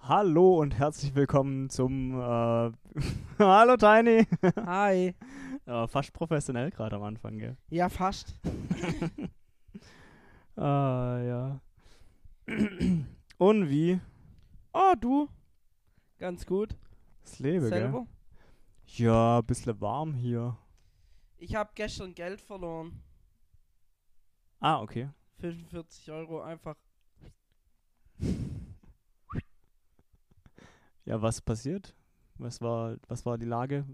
Hallo und herzlich willkommen zum äh, Hallo Tiny. Hi. Ja, fast professionell gerade am Anfang, gell? Ja, fast. Ah, ja. und wie? Oh, du. Ganz gut. Das Leben, Selber? gell? Ja, ein bisschen warm hier. Ich habe gestern Geld verloren. Ah, okay. 45 Euro einfach. Ja, was passiert? Was war, was war die Lage?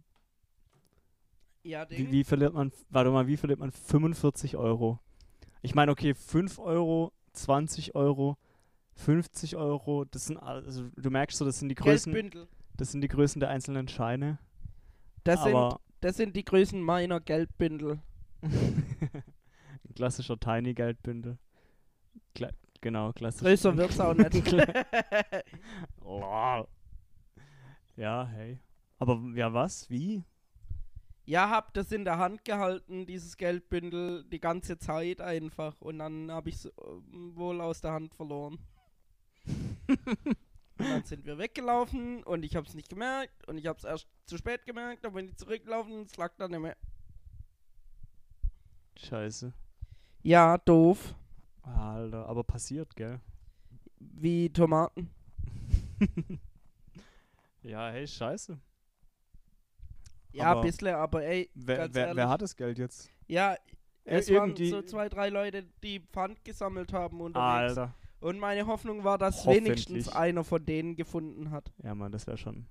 Ja, Ding. Wie, wie verliert man, warte mal, wie verliert man 45 Euro? Ich meine, okay, 5 Euro, 20 Euro, 50 Euro, das sind, also du merkst so, das sind die Größen, Geldbündel. das sind die Größen der einzelnen Scheine. Das sind, aber das sind die Größen meiner Geldbündel. ein klassischer Tiny-Geldbündel. Kla genau, klassisch. Größer wird's auch nicht. Ja, hey. Aber ja, was? Wie? ja, hab das in der Hand gehalten, dieses Geldbündel, die ganze Zeit einfach. Und dann hab ich's ähm, wohl aus der Hand verloren. Und dann sind wir weggelaufen und ich hab's nicht gemerkt und ich hab's erst zu spät gemerkt, dann bin ich zurückgelaufen und es lag dann nicht mehr. Scheiße. Ja, doof. Alter, aber passiert, gell? Wie Tomaten. ja, hey, scheiße. Ja, Aber ein bisschen, aber ey, Wer, wer, wer hat das Geld jetzt? Ja, es waren irgendwie- so zwei, drei Leute, die Pfand gesammelt haben unterwegs. Alter. Und meine Hoffnung war, dass wenigstens einer von denen gefunden hat. Ja, Mann, das wäre schon.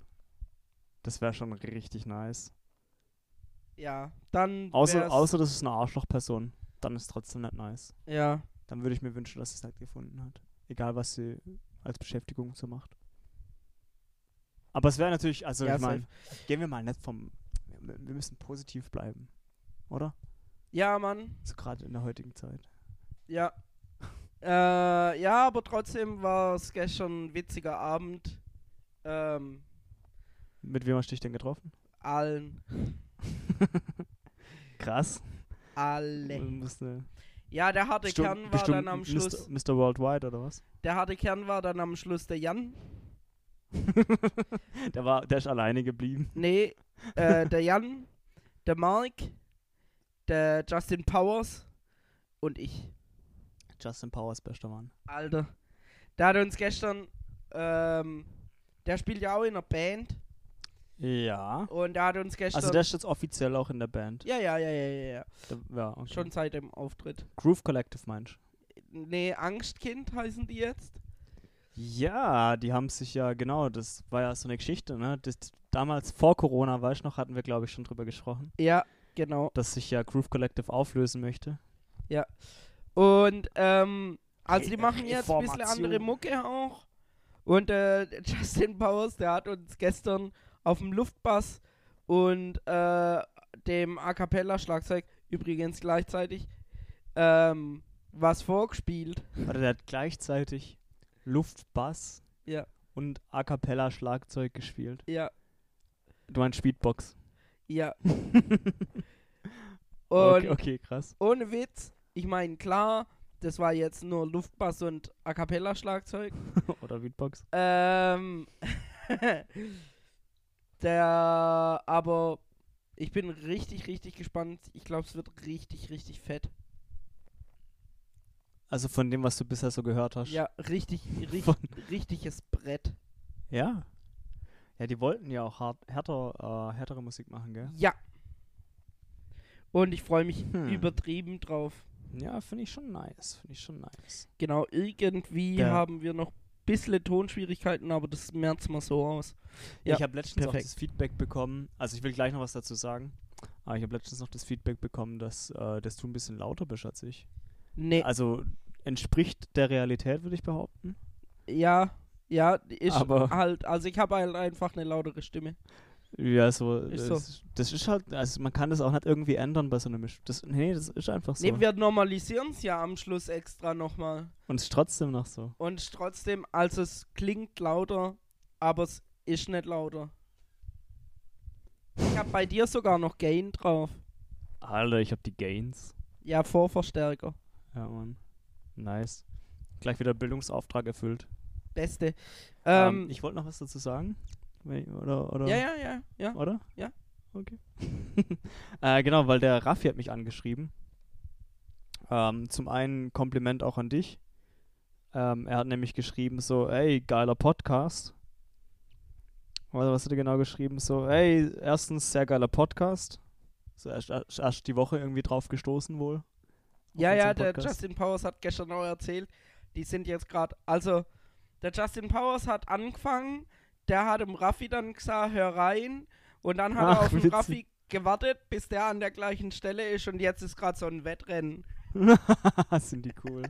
Das wäre schon richtig nice. Ja, dann Außer, außer das ist eine Arschlochperson. Dann ist trotzdem nicht nice. Ja, Dann würde ich mir wünschen, dass sie es nicht gefunden hat. Egal, was sie als Beschäftigung so macht. Aber es wäre natürlich, also Ja, ich meine, gehen wir mal nicht vom. Wir wir müssen positiv bleiben. Oder? ja, Mann, So gerade in der heutigen Zeit. ja. Äh, ja, aber trotzdem war es gestern ein witziger Abend. Ähm, Mit wem hast du dich denn getroffen? allen. Krass. Alle. Du musst, äh, Ja, der harte bestimmt- Kern war dann am Mr. Schluss. Mr. Worldwide oder was? Der harte Kern war dann am Schluss der Jan. der war, der ist alleine geblieben. Nee, äh, der Jan, der Mark, der Justin Powers und ich. Justin Powers, bester Mann. Alter. Der hat uns gestern, ähm, der spielt ja auch in einer Band Ja. und der hat uns gestern. Also der ist jetzt offiziell auch in der Band. ja, ja, ja, ja, ja, ja. Ja, okay. Schon seit dem Auftritt. Groove Collective meinst Nee, Angstkind heißen die jetzt. Ja, die haben sich ja, genau, das war ja so eine Geschichte, ne? Das, damals vor Corona, weißt du noch, hatten wir, glaube ich, schon drüber gesprochen, Ja, genau. dass sich ja Groove Collective auflösen möchte. Und, ähm, also die machen jetzt ein bisschen andere Mucke auch. Und äh, Justin Powers, der hat uns gestern auf dem Luftbass und äh, dem A Cappella Schlagzeug übrigens gleichzeitig ähm, was vorgespielt. Warte, der hat gleichzeitig Luftbass Ja. und A Cappella Schlagzeug gespielt. Ja, Du meinst Speedbox. ja. Und okay, okay, krass. ohne Witz, ich meine, klar, das war jetzt nur Luftbass und A Cappella Schlagzeug. Oder Beatbox. Ähm, der, aber ich bin richtig, richtig gespannt. Ich glaube, es wird richtig, richtig fett. Also von dem, was du bisher so gehört hast. Ja, richtig, richtig, richtiges Brett. Ja. Ja, die wollten ja auch hart, härter, äh, härtere Musik machen, gell? Ja. Und ich freue mich Hm. übertrieben drauf. Ja, finde ich schon nice. Finde ich schon nice. Genau, irgendwie Der- haben wir noch ein bisschen Tonschwierigkeiten, aber das merzt mal so aus. Ja, ich habe letztens auch perfekt. das Feedback bekommen, also ich will gleich noch was dazu sagen, aber ich habe letztens noch das Feedback bekommen, dass, äh, dass du ein bisschen lauter bist als ich. Nee, Also entspricht der Realität, würde ich behaupten. ja, ja, ist Aber- halt, also ich habe halt einfach eine lautere Stimme. Ja, so. Ist das, so. das ist halt, also man kann das auch nicht irgendwie ändern bei so einem Misch. Das, nee, das ist einfach so. Nee, wir normalisieren es ja am Schluss extra nochmal. Und es ist trotzdem noch so. Und es trotzdem, also es klingt lauter, aber es ist nicht lauter. Ich hab bei dir sogar noch Gain drauf. Alter, ich hab die Gains. Ja, Vorverstärker. Ja, Mann. Nice. Gleich wieder Bildungsauftrag erfüllt. Beste. Ähm, Ähm, ich wollte noch was dazu sagen. Oder, oder? ja, ja, ja, ja. Oder? Ja. Okay. äh, genau, weil der Raffi hat mich angeschrieben. Ähm, zum einen Kompliment auch an dich. Ähm, er hat nämlich geschrieben so, ey, geiler Podcast. Oder was hat er genau geschrieben? So, ey, erstens sehr geiler Podcast. So erst, erst, erst die Woche irgendwie drauf gestoßen wohl. Ja, ja, der. Justin Powers hat gestern auch erzählt, die sind jetzt gerade, also der Justin Powers hat angefangen, der hat dem Raffi dann gesagt, hör rein und dann hat Ach, er auf den. Raffi gewartet, bis der an der gleichen Stelle ist und jetzt ist gerade so ein Wettrennen. Sind die cool.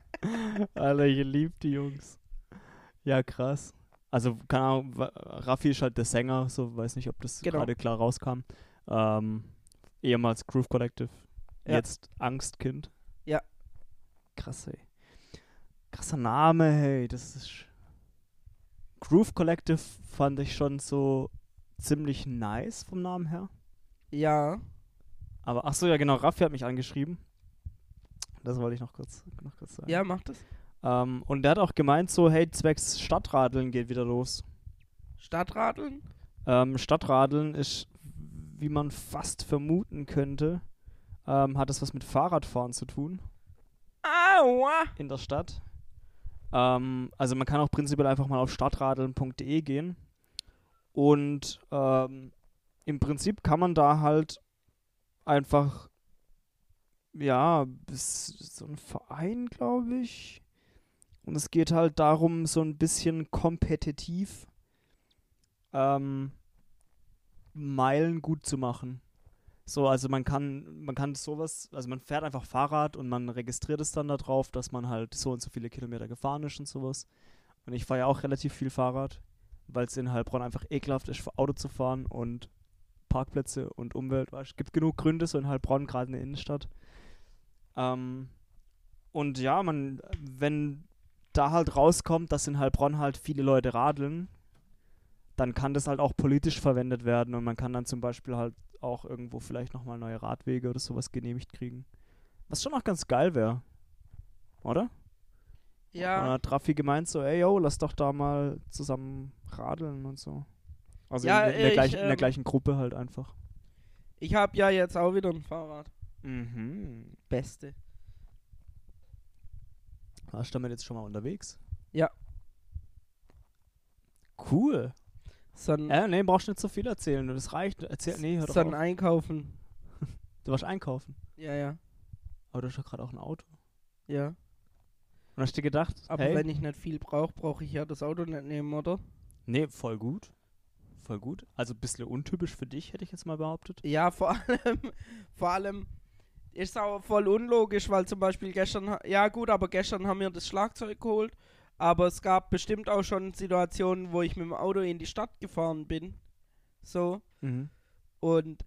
Alter, ich lieb die Jungs. Ja, krass. Also, keine Ahnung, Raffi ist halt der Sänger, so weiß nicht, ob das Genau. gerade klar rauskam. Ähm, ehemals Groove Collective, Ja. jetzt Angstkind. Ja. Krass, ey. Krasser Name, hey, das ist. Groove Collective fand ich schon so ziemlich nice vom Namen her. Ja, Aber, ach so, ja, genau, Raffi hat mich angeschrieben. Das wollte ich noch kurz, noch kurz sagen. ja, macht es. Ähm, und der hat auch gemeint, so, hey, zwecks Stadtradeln geht wieder los. Stadtradeln? Ähm, Stadtradeln ist, wie man fast vermuten könnte, ähm, hat es was mit Fahrradfahren zu tun Aua! in der Stadt. Ähm, also man kann auch prinzipiell einfach mal auf stadtradeln.de gehen. Und ähm, im Prinzip kann man da halt einfach, ja, so ein Verein, glaube ich. Und es geht halt darum, so ein bisschen kompetitiv ähm, Meilen gut zu machen. So, also man kann, man kann sowas, also man fährt einfach Fahrrad und man registriert es dann da drauf, dass man halt so und so viele Kilometer gefahren ist und sowas. Und ich fahre ja auch relativ viel Fahrrad, weil es in Heilbronn einfach ekelhaft ist, für Auto zu fahren und Parkplätze und Umwelt. Es gibt genug Gründe, so in Heilbronn, gerade in der Innenstadt. Ähm, und ja, man, wenn da halt rauskommt, dass in Heilbronn halt viele Leute radeln, dann kann das halt auch politisch verwendet werden und man kann dann zum Beispiel halt auch irgendwo vielleicht nochmal neue Radwege oder sowas genehmigt kriegen. Was schon auch ganz geil wäre. Oder? Und dann Ja, hat Raffi gemeint so, ey yo, lass doch da mal zusammen radeln und so. Also Ja, in, der- in, der ich, gleichen, in der ähm, gleichen Gruppe halt einfach. ich habe ja jetzt auch wieder ein Fahrrad. Mhm. Beste. Warst du damit jetzt schon mal unterwegs? Ja. Cool. So ein, Äh, nee, brauchst nicht so viel erzählen. Das reicht. Erzähl, nee, hör doch so ein auf. Einkaufen. Du warst einkaufen. Ja, ja, Aber du hast doch gerade auch ein Auto. ja. Und hast dir gedacht, Aber hey, wenn ich nicht viel brauche, brauche ich ja das Auto nicht nehmen, oder? nee, voll gut. Voll gut. Also ein bisschen untypisch für dich, hätte ich jetzt mal behauptet. Ja, vor allem, vor allem ist auch voll unlogisch, weil zum Beispiel gestern, ja gut, aber gestern haben wir das Schlagzeug geholt, aber es gab bestimmt auch schon Situationen, wo ich mit dem Auto in die Stadt gefahren bin. So. Mhm. Und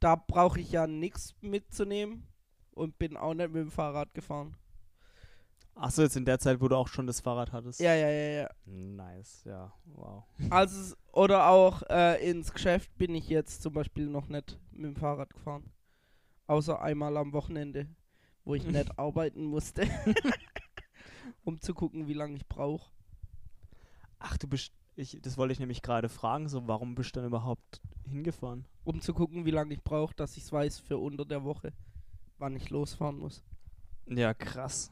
da brauche ich ja nichts mitzunehmen und bin auch nicht mit dem Fahrrad gefahren. Achso, jetzt in der Zeit, wo du auch schon das Fahrrad hattest. Ja, ja, ja, ja. Nice, ja, wow. Also, oder auch äh, ins Geschäft bin ich jetzt zum Beispiel noch nicht mit dem Fahrrad gefahren. Außer einmal am Wochenende, wo ich nicht arbeiten musste. um zu gucken, wie lange ich brauche. Ach, du bist, ich, das wollte ich nämlich gerade fragen, so, warum bist du denn überhaupt hingefahren? Um zu gucken, wie lange ich brauche, dass ich es weiß für unter der Woche, wann ich losfahren muss. Ja, krass.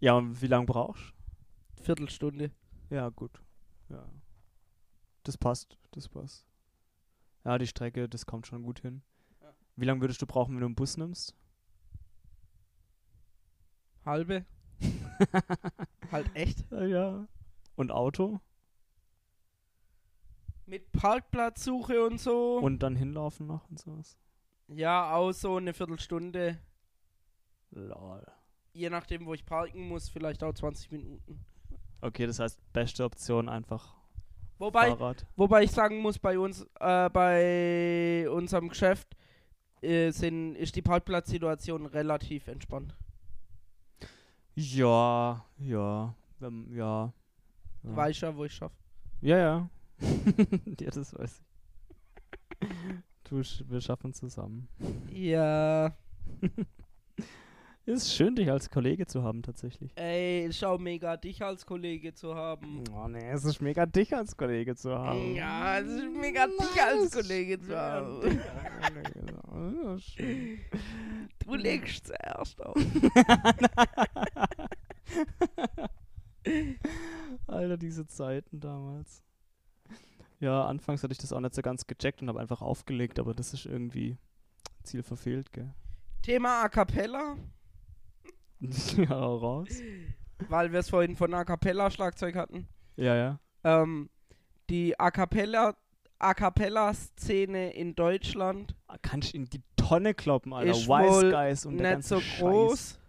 Ja, und wie lange brauchst Viertelstunde. du? Ja, gut. Ja. Das passt, das passt. Ja, die Strecke, das kommt schon gut hin. Ja. Wie lange würdest du brauchen, wenn du einen Bus nimmst? Halbe. halt echt. ja. Und Auto? Mit Parkplatzsuche und so. Und dann hinlaufen noch und sowas? ja, auch so eine Viertelstunde. Lol. Je nachdem, wo ich parken muss, vielleicht auch 20 Minuten. Okay, das heißt, beste Option einfach Wobei, Fahrrad. Wobei ich sagen muss, bei uns, äh, bei unserem Geschäft äh, sind, ist die Parkplatzsituation relativ entspannt. Ja, ja, wenn, ja. Ja. weißt ja, wo ich schaffe. Ja, ja. ja, das weiß ich. Du, wir schaffen zusammen. Ja. Ist schön, dich als Kollege zu haben, tatsächlich. Ey, schau mega, dich als Kollege zu haben. Oh nee, es ist mega dich als Kollege zu haben. Ja, es ist mega dich als Kollege zu haben. Du legst zuerst auf. Alter, diese Zeiten damals. Ja, anfangs hatte ich das auch nicht so ganz gecheckt und habe einfach aufgelegt, aber das ist irgendwie Ziel verfehlt, gell? Thema A Cappella, ja, raus. weil wir es vorhin von A Cappella Schlagzeug hatten. Ja, ja. Ähm, die A Cappella, A Cappella Szene in Deutschland Kannst in die Tonne kloppen, Alter. Ist Wise Guys und der nicht ganze so Scheiß. groß.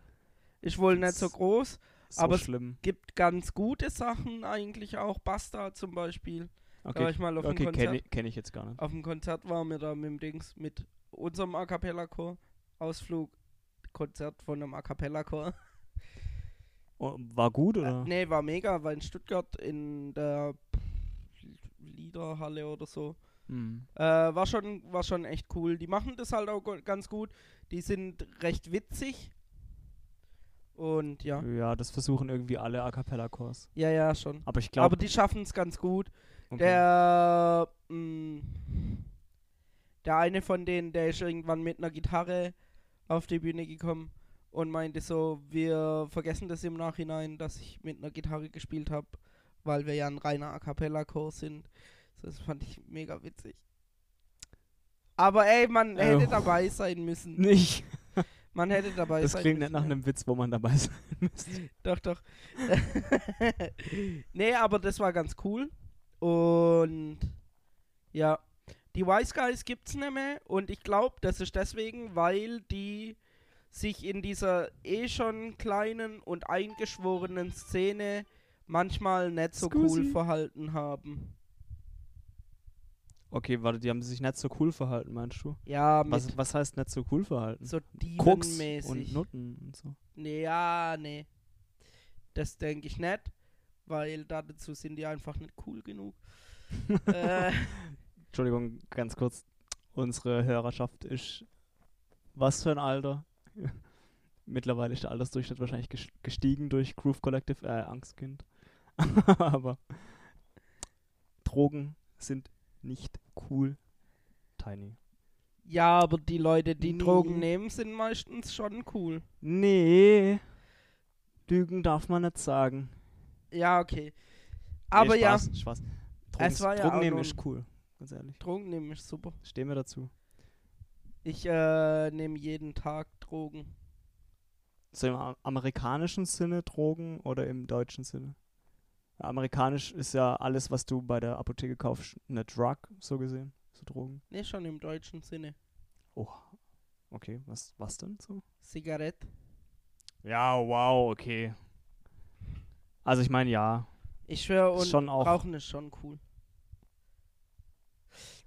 Ist wohl nicht so Das- groß. So aber es schlimm. Gibt ganz gute Sachen eigentlich auch. Basta zum Beispiel. Da war Okay, ich mal auf dem okay Konzert. kenne kenn ich jetzt gar nicht. Auf dem Konzert waren wir da mit dem Dings, mit unserem A Cappella Chor. Ausflug, Konzert von einem A Cappella Chor. Oh, war gut, oder? Nee, war mega, war in Stuttgart in der Liederhalle oder so. Hm. Äh, war, schon, war schon echt cool. Die machen das halt auch ganz gut. Die sind recht witzig. Und ja. Ja, das versuchen irgendwie alle A Cappella-Chors. Ja, ja, schon. Aber ich Aber glaube. die schaffen es ganz gut. Der, mh, der eine von denen, der ist irgendwann mit einer Gitarre auf die Bühne gekommen und meinte so, wir vergessen das im Nachhinein, dass ich mit einer Gitarre gespielt habe, weil wir ja ein reiner A Cappella-Chor sind. Das fand ich mega witzig. Aber ey, man Oh. hätte dabei sein müssen. Nicht. Man hätte dabei Das sein klingt müssen. nicht nach einem Witz, wo man dabei sein müsste. Doch, doch. nee, aber das war ganz cool. Und ja, die Wise Guys gibt's nicht mehr. Und ich glaube, das ist deswegen, weil die sich in dieser eh schon kleinen und eingeschworenen Szene manchmal nicht so cool Scusi. verhalten haben. Okay, warte, die haben sich nicht so cool verhalten, meinst du? Ja, Was, was heißt nicht so cool verhalten? so Koks und. Nutten und so. Nee, ja, nee. Das denke ich nicht, weil dazu sind die einfach nicht cool genug. äh, Entschuldigung, ganz kurz. Unsere Hörerschaft ist was für ein Alter? Mittlerweile ist der Altersdurchschnitt wahrscheinlich ges- gestiegen durch Groove Collective, äh, Angstkind. Aber Drogen sind nicht cool. Tiny. ja, aber die Leute, die Nee. Drogen nehmen, sind meistens schon cool. Nee. Lügen darf man nicht sagen. Ja, okay. Aber nee, ja, Spaß, Spaß. Drogen, Es war ja Drogen auch nehmen ist cool. Ganz ehrlich. Drogen nehmen ist super. Stehen wir dazu. Ich äh, nehme jeden Tag Drogen. So im amerikanischen Sinne Drogen oder im deutschen Sinne? Amerikanisch ist ja alles, was du bei der Apotheke kaufst, eine Drug, so gesehen. So Drogen. Nee, schon im deutschen Sinne. Oh. Okay, was, was denn so? Zigarette. Ja, wow, okay. Also ich meine, ja. Ich schwöre, und schon auch- Rauchen ist schon cool.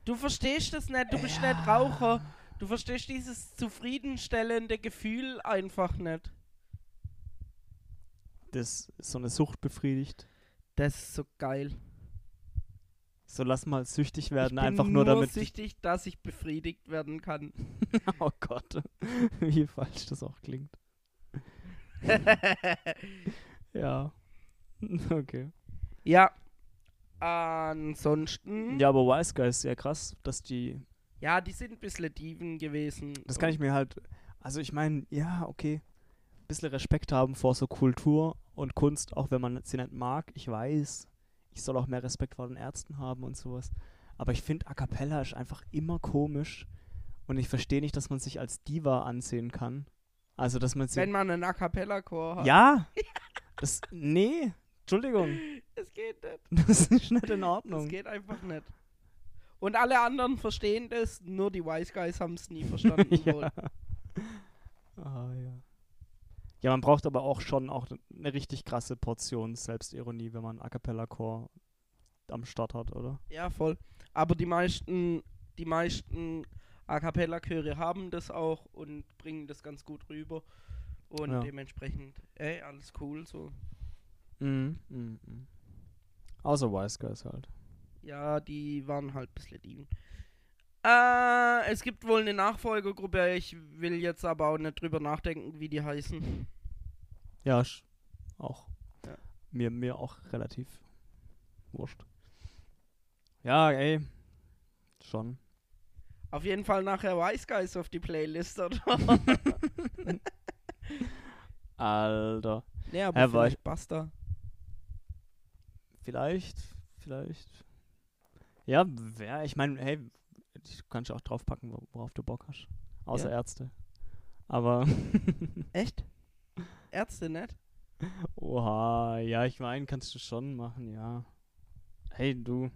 Du verstehst das nicht, du bist Ja. nicht Raucher. Du verstehst dieses zufriedenstellende Gefühl einfach nicht. Das ist so eine Sucht befriedigt. Das ist so geil. So lass mal süchtig werden, ich bin einfach nur, damit. süchtig, dass ich befriedigt werden kann. oh Gott. Wie falsch das auch klingt. Ja. Okay. ja. Ansonsten. Ja, aber Wise Guys ist ja krass, dass die Ja, die sind ein bisschen Dieven gewesen. Das kann ich mir halt, also ich meine, ja, okay, ein bisschen Respekt haben vor so Kultur und Kunst, auch wenn man sie nicht mag. Ich weiß, ich soll auch mehr Respekt vor den Ärzten haben und sowas. Aber ich finde, A Cappella ist einfach immer komisch und ich verstehe nicht, dass man sich als Diva ansehen kann. Also, dass man sie. Wenn man einen A Cappella-Chor hat. ja! Das, nee, Entschuldigung, Es geht nicht. das ist nicht in Das Ordnung. geht einfach nicht. Und alle anderen verstehen das, nur die Wise Guys haben es nie verstanden. ja. Ah, ja. Ja, man braucht aber auch schon auch eine richtig krasse Portion Selbstironie, wenn man A Cappella Chor am Start hat, oder? ja, voll. Aber die meisten, die meisten A Cappella Chöre haben das auch und bringen das ganz gut rüber. Und Ja. dementsprechend, ey, alles cool so. Mhm. Mhm. Außer Wise Guys halt. Ja, die waren halt ein bisschen Dieven. Äh, es gibt wohl eine Nachfolgergruppe. Ich will jetzt aber auch nicht drüber nachdenken, wie die heißen. Ja, auch. Ja. Mir, mir auch relativ wurscht. Ja, ey. Schon. Auf jeden Fall nachher Wise Guys auf die Playlist, oder? Alter. nee, aber war vielleicht Basta. Vielleicht, vielleicht. Ja, wer, ich meine, hey, ich kann ja auch draufpacken, wo- worauf du Bock hast. Außer Ja. Ärzte. Aber, Echt? Ärzte nicht? oha, ja, ich meine, kannst du schon machen, ja. Hey, du.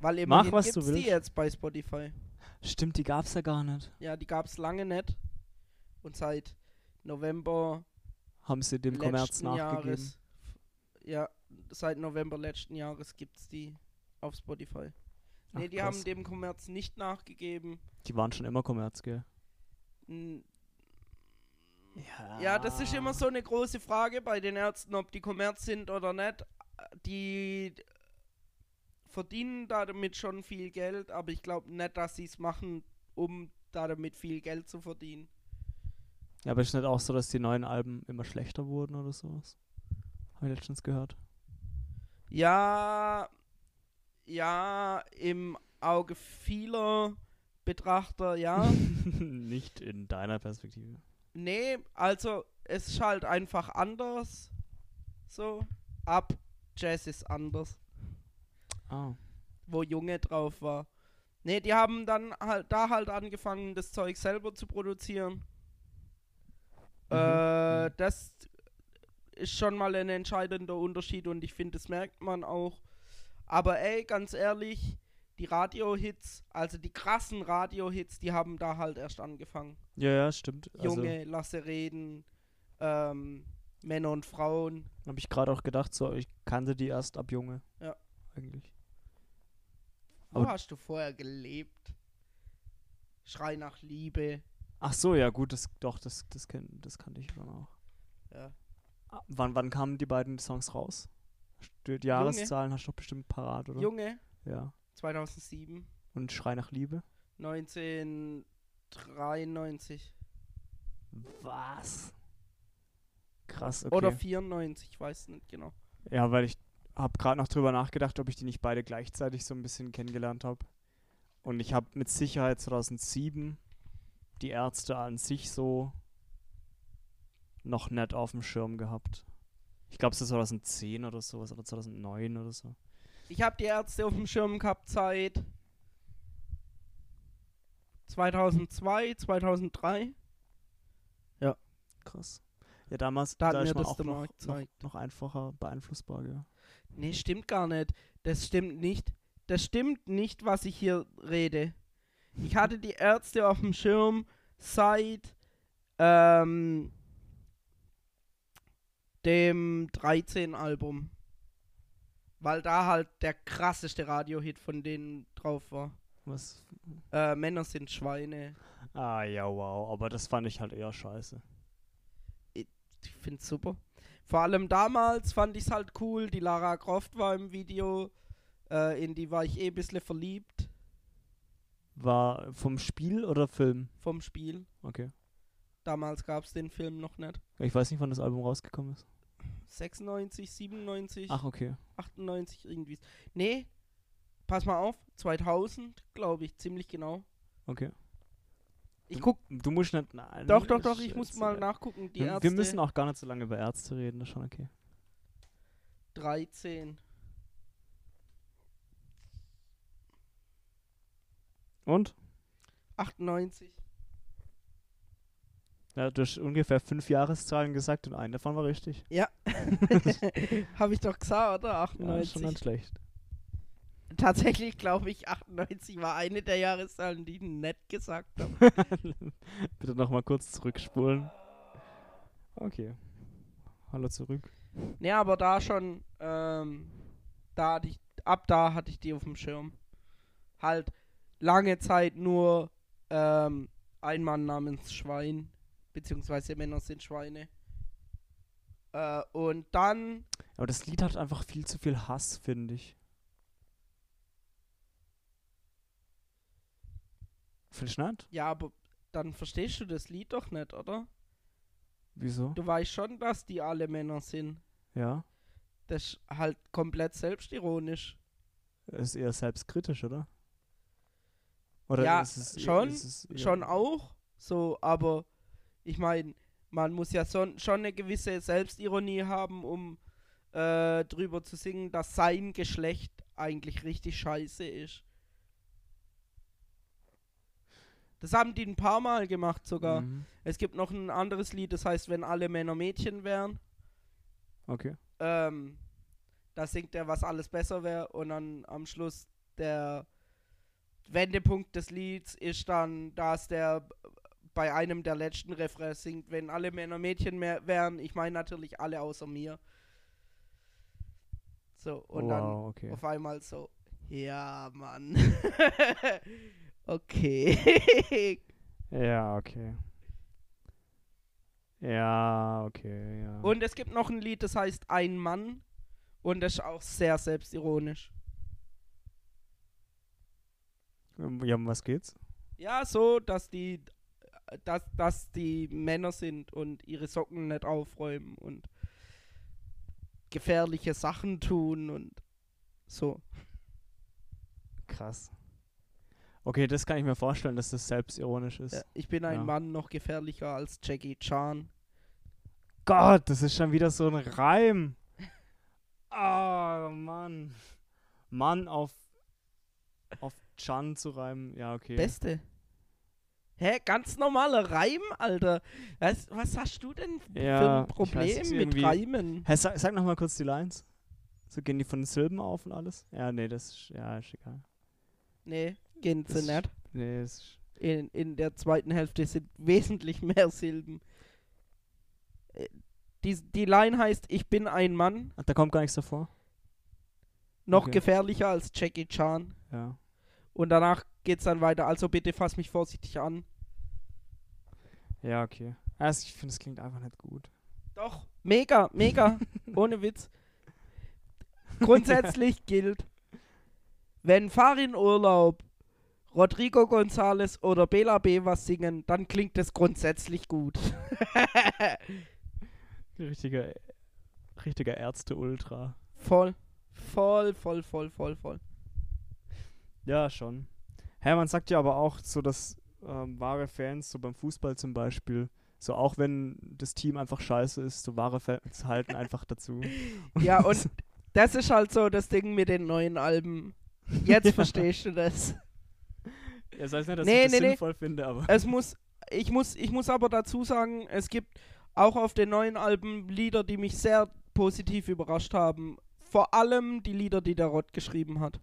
Weil Mach, immerhin was du gibt's die willst. jetzt bei Spotify. Stimmt, die gab's ja gar nicht. Ja, die gab's lange nicht. Und seit November Haben sie dem Kommerz nachgegeben. Jahres. Ja, seit November letzten Jahres gibt's die auf Spotify. Nee, Ach, die krass. haben dem Kommerz nicht nachgegeben. Die waren schon immer Kommerz, gell? N- Ja. Ja, das ist immer so eine große Frage bei den Ärzten, ob die Kommerz sind oder nicht. Die verdienen damit schon viel Geld, aber ich glaube nicht, dass sie es machen, um damit viel Geld zu verdienen. Ja, aber ist nicht auch so, dass die neuen Alben immer schlechter wurden oder sowas? Habe ich letztens gehört. Ja, ja, im Auge vieler Betrachter, ja. Nicht in deiner Perspektive. nee, also es ist halt einfach anders. So, ab Jazz ist anders. Ah. wo Junge drauf war. Ne, die haben dann halt da halt angefangen, das Zeug selber zu produzieren. Mhm. Äh, Mhm. das ist schon mal ein entscheidender Unterschied und ich finde, das merkt man auch. Aber ey, ganz ehrlich, die Radio-Hits, also die krassen Radio-Hits, die haben da halt erst angefangen. Ja, ja, stimmt. Also, Junge, lasse reden, ähm, Männer und Frauen. habe ich gerade auch gedacht, so, ich kannte die erst ab Junge. Ja. Eigentlich. Wo Aber- hast du vorher gelebt? Schrei nach Liebe. Ach so, ja, gut, das, doch, das, das, kenn, das kannte ich schon auch. Ja. Ah, wann, wann kamen die beiden Songs raus? Die, Jahreszahlen hast du doch bestimmt parat, oder? Junge, Ja. 2007, Und Schrei nach Liebe? 1993 Was? Krass, okay. oder 94, ich weiß nicht genau. Ja, weil ich habe gerade noch drüber nachgedacht, ob ich die nicht beide gleichzeitig so ein bisschen kennengelernt habe. Und ich habe mit Sicherheit 2007 die Ärzte an sich so noch nicht auf dem Schirm gehabt. Ich glaube, es ist 2010 oder sowas oder 2009 oder so. Ich habe die Ärzte auf dem Schirm gehabt seit 2002, 2003. Krass. Ja, damals Da hat mir das auch der noch, Markt noch, noch einfacher beeinflussbar, ja. Nee, stimmt gar nicht. Das stimmt nicht. Das stimmt nicht, was ich hier rede. Ich hatte die Ärzte auf dem Schirm seit ähm, dem 13-Album. Weil da halt der krasseste Radiohit von denen drauf war. Was? Äh, Männer sind Schweine. Ah, ja, wow. Aber das fand ich halt eher scheiße. Ich find's super. Vor allem damals fand ich's halt cool. Die Lara Croft war im Video. Äh, in die war ich eh ein bisschen verliebt War vom Spiel oder Film? vom Spiel. Okay. Damals gab's den Film noch nicht. Ich weiß nicht, wann das Album rausgekommen ist. 96, 97, Ach, okay. 98 irgendwie. Nee, pass mal auf. 2000, glaube ich, ziemlich genau. Okay. Ich guck. Du musst nicht. Nein, Doch, doch, doch, ich muss mal nachgucken. Die Wir, Ärzte. wir müssen auch gar nicht so lange über Ärzte reden, das ist schon okay. 13. Und? 98. Ja, du hast ungefähr fünf Jahreszahlen gesagt und eine davon war richtig. Ja. Habe ich doch gesagt, oder? Ja, ist schon 98. ganz schlecht. Tatsächlich glaube ich, 98 war eine der Jahreszahlen, die ich nicht gesagt habe. Bitte nochmal kurz zurückspulen. Okay. Hallo zurück. ne, aber da schon, ähm, da hatte ich, ab da hatte ich die auf dem Schirm. Halt lange Zeit nur ähm, ein Mann namens Schwein, beziehungsweise Männer sind Schweine. Äh, und dann, Aber das Lied hat einfach viel zu viel Hass, finde ich. Findest du nicht? Ja, aber dann verstehst du das Lied doch nicht, oder? Wieso? Du weißt schon, dass die alle Männer sind. Ja. Das ist halt komplett selbstironisch. Ist eher selbstkritisch, oder? Oder Ja, schon, Schon auch, so, aber ich meine, man muss ja son, schon eine gewisse Selbstironie haben, um äh, drüber zu singen, dass sein Geschlecht eigentlich richtig scheiße ist. Das haben die ein paar Mal gemacht sogar. Mhm. Es gibt noch ein anderes Lied, das heißt, wenn alle Männer Mädchen wären. Okay. Ähm, da singt er, was alles besser wäre und dann am Schluss der Wendepunkt des Lieds ist dann, dass der bei einem der letzten Refrains singt, wenn alle Männer Mädchen mehr wären. Ich meine natürlich alle außer mir. So, und wow, okay. dann auf einmal so, ja, Mann. okay. Ja, okay. Ja, okay, ja. und es gibt noch ein Lied, das heißt Ein Mann und das ist auch sehr selbstironisch. Ähm, Ja, um was geht's? Ja, so, dass die, dass, dass die Männer sind und ihre Socken nicht aufräumen und gefährliche Sachen tun und so. Krass. Okay, das kann ich mir vorstellen, dass das selbstironisch ist. Ja, ich bin ein Ja. Mann noch gefährlicher als Jackie Chan. Gott, das ist schon wieder so ein Reim. Oh, Mann. Mann auf, auf Chan zu reimen. Ja, okay. Beste. Hä, ganz normaler Reim, Alter. Was, was hast du denn für Ja, ein ich weiß, Problem ist mit Reimen? Hä, sag, sag nochmal kurz die Lines. So gehen die von den Silben auf und alles? Ja, nee, das ist, ja, ist egal. Nee, gehen sie Das- nicht. Nee, das ist, In, in der zweiten Hälfte sind wesentlich mehr Silben. Äh, Die, die Line heißt, ich bin ein Mann, Ach, da kommt gar nichts davor? noch Okay. gefährlicher als Jackie Chan. Ja. Und danach geht's dann weiter. Also bitte fass mich vorsichtig an. Ja, okay. Also ich finde, es klingt einfach nicht gut. Doch, mega, mega, ohne Witz. Grundsätzlich gilt, wenn Farin Urlaub, Rodrigo González oder Bela B was singen, dann klingt es grundsätzlich gut. Richtiger, richtiger Ärzte-Ultra. voll, voll, voll, voll, voll, voll. Ja, schon. Hä, man sagt ja aber auch so, dass ähm, wahre Fans, so beim Fußball zum Beispiel, so auch wenn das Team einfach scheiße ist, so wahre Fans halten einfach dazu. Ja, und das ist halt so das Ding mit den neuen Alben. Jetzt Ja. verstehst du das. Ja, das heißt nicht, dass Nee, ich das nee, nee. sinnvoll finde, aber. Es muss, ich muss, ich muss aber dazu sagen, es gibt auch auf den neuen Alben Lieder, die mich sehr positiv überrascht haben. Vor allem die Lieder, die der Rott geschrieben hat.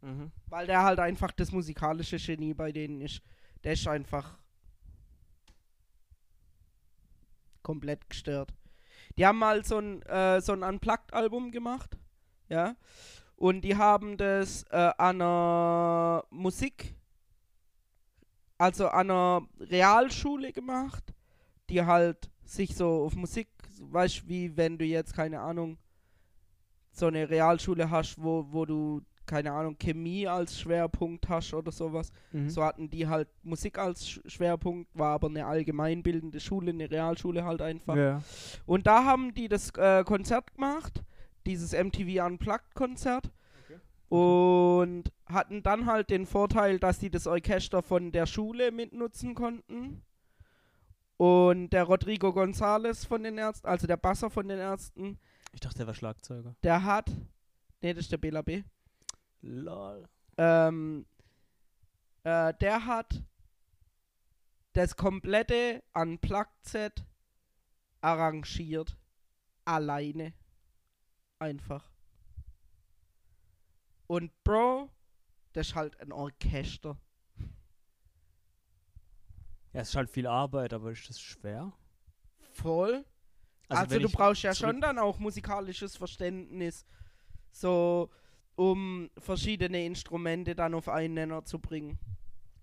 Mhm. Weil der halt einfach das musikalische Genie bei denen ist. Der ist einfach komplett gestört. Die haben mal so ein, äh, so ein Unplugged-Album gemacht. Ja. Und die haben das äh, an einer Musik, also an einer Realschule gemacht, die halt sich so auf Musik, weißt wie wenn du jetzt, keine Ahnung, so eine Realschule hast, wo, wo du, keine Ahnung, Chemie als Schwerpunkt hast oder sowas. Mhm. So hatten die halt Musik als Sch Schwerpunkt, war aber eine allgemeinbildende Schule, eine Realschule halt einfach. Ja. Und da haben die das äh, Konzert gemacht, dieses MTV Unplugged Konzert. Okay. Und hatten dann halt den Vorteil, dass die das Orchester von der Schule mitnutzen konnten. Und der Rodrigo González von den Ärzten, also der Basser von den Ärzten, Ich dachte, der war Schlagzeuger. der hat, nee, das ist der Bela B. Lol. Ähm, äh, der hat das komplette Unplugged-Set arrangiert. Alleine. Einfach. Und Bro, das ist halt ein Orchester. Ja, es ist halt viel Arbeit, aber ist das schwer? Voll. Also, wenn du brauchst ja schon dann auch musikalisches Verständnis, so um verschiedene Instrumente dann auf einen Nenner zu bringen.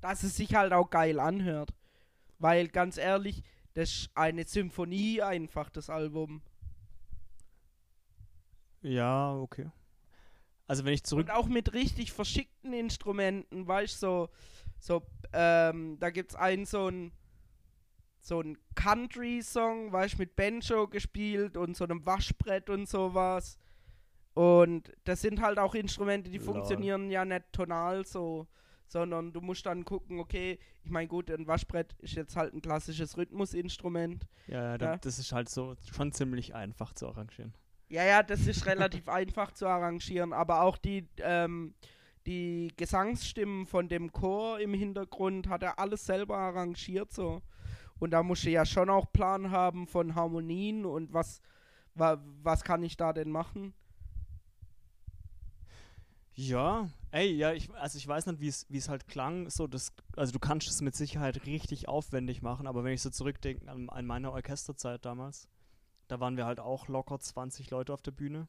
Dass es sich halt auch geil anhört. Weil ganz ehrlich, das ist eine Symphonie einfach, das Album. Ja, okay. Also wenn ich zurück. Und auch mit richtig verschickten Instrumenten, weißt du, so, So, ähm, da gibt's einen so ein so ein Country-Song, weißt mit Banjo gespielt und so einem Waschbrett und sowas. Und das sind halt auch Instrumente, die Lol. funktionieren ja nicht tonal so, sondern du musst dann gucken, okay, ich meine, gut, ein Waschbrett ist jetzt halt ein klassisches Rhythmusinstrument. Ja, ja, Ja. das ist halt so schon ziemlich einfach zu arrangieren. Ja, ja, das ist relativ einfach zu arrangieren, aber auch die, ähm, die Gesangsstimmen von dem Chor im Hintergrund hat er alles selber arrangiert so. Und da musst du ja schon auch Plan haben von Harmonien und was, wa, was kann ich da denn machen? Ja, ey, ja, ich, also ich weiß nicht, wie es halt klang. So, das, also du kannst es mit Sicherheit richtig aufwendig machen, aber wenn ich so zurückdenke an, an meine Orchesterzeit damals, da waren wir halt auch locker 20 Leute auf der Bühne.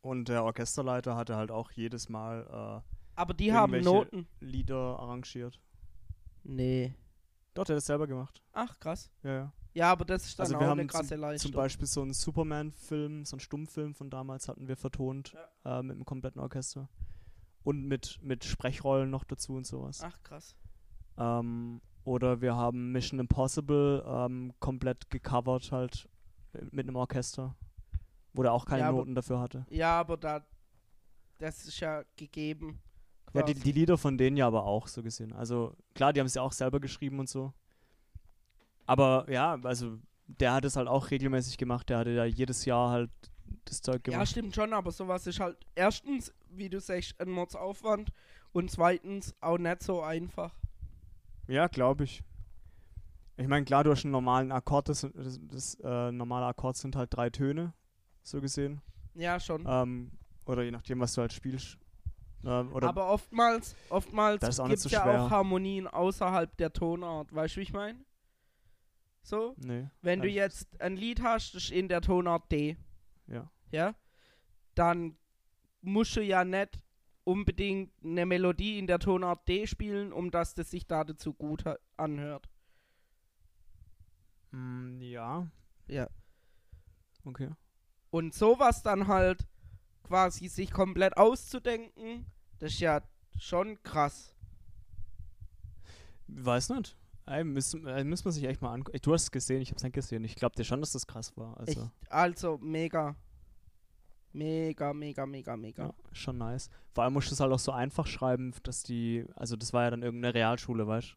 Und der Orchesterleiter hatte halt auch jedes Mal Aber die haben Noten. äh, Lieder arrangiert. Nee. Doch, der hat das selber gemacht. Ach, krass. Ja, ja. Ja, aber das ist dann Also auch wir eine haben krasse Leistung. Zum Beispiel so einen Superman-Film, so einen Stummfilm von damals hatten wir vertont äh, mit einem kompletten Orchester. Und mit, mit Sprechrollen noch dazu und sowas. Ach, krass. Ähm, oder wir haben Mission Impossible ähm, komplett gecovert halt mit einem Orchester, wo der auch keine Ja, aber- Noten dafür hatte. Ja, aber da, das ist ja gegeben. Ja, die, quasi. die Lieder von denen ja aber auch so gesehen. Also klar, die haben es ja auch selber geschrieben und so. Aber ja, also der hat es halt auch regelmäßig gemacht. Der hatte ja jedes Jahr halt das Zeug Ja, gemacht. stimmt schon, aber sowas ist halt erstens, wie du sagst, ein Mordsaufwand und zweitens auch nicht so einfach. Ja, glaube ich. Ich meine, klar, du hast einen normalen Akkord. Das, das, das äh, normale Akkord sind halt drei Töne, so gesehen. Ja, schon. Ähm, oder je nachdem, was du halt spielst. Ähm, aber oftmals, oftmals gibt es ja schwer. auch Harmonien außerhalb der Tonart. Weißt du, wie ich meine? So, nee. wenn du jetzt ein Lied hast, das ist in der Tonart D, Ja. ja, dann musst du ja nicht unbedingt eine Melodie in der Tonart D spielen, um dass das sich da dazu gut anhört. Mm, ja. Ja. Okay. Und sowas dann halt quasi sich komplett auszudenken, das ist ja schon krass. Weiß nicht. Müssen, äh, müssen wir sich echt mal angucken. Du hast es gesehen, ich hab's nicht gesehen. Ich glaube dir schon, dass das krass war. Also, Ich, also mega. Mega, mega, mega, mega. ja, schon nice. Vor allem musst du es halt auch so einfach schreiben, dass die, also das war ja dann irgendeine Realschule, weißt du?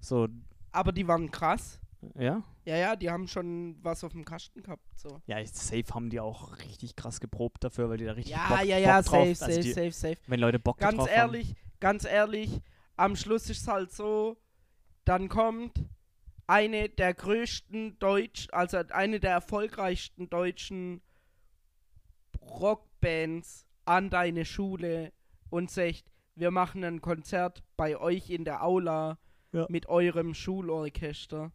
So, Aber die waren krass. ja? Ja, ja, die haben schon was auf dem Kasten gehabt. So. Ja, safe haben die auch richtig krass geprobt dafür, weil die da richtig Ja, Bock, ja, ja, Bock drauf, safe, also safe, die, safe, safe. Wenn Leute Bock Ganz drauf ehrlich, ganz ehrlich, am Schluss ist es halt so, dann kommt eine der größten Deutsch, also eine der erfolgreichsten deutschen Rockbands an deine Schule und sagt, wir machen ein Konzert bei euch in der Aula Ja. mit eurem Schulorchester.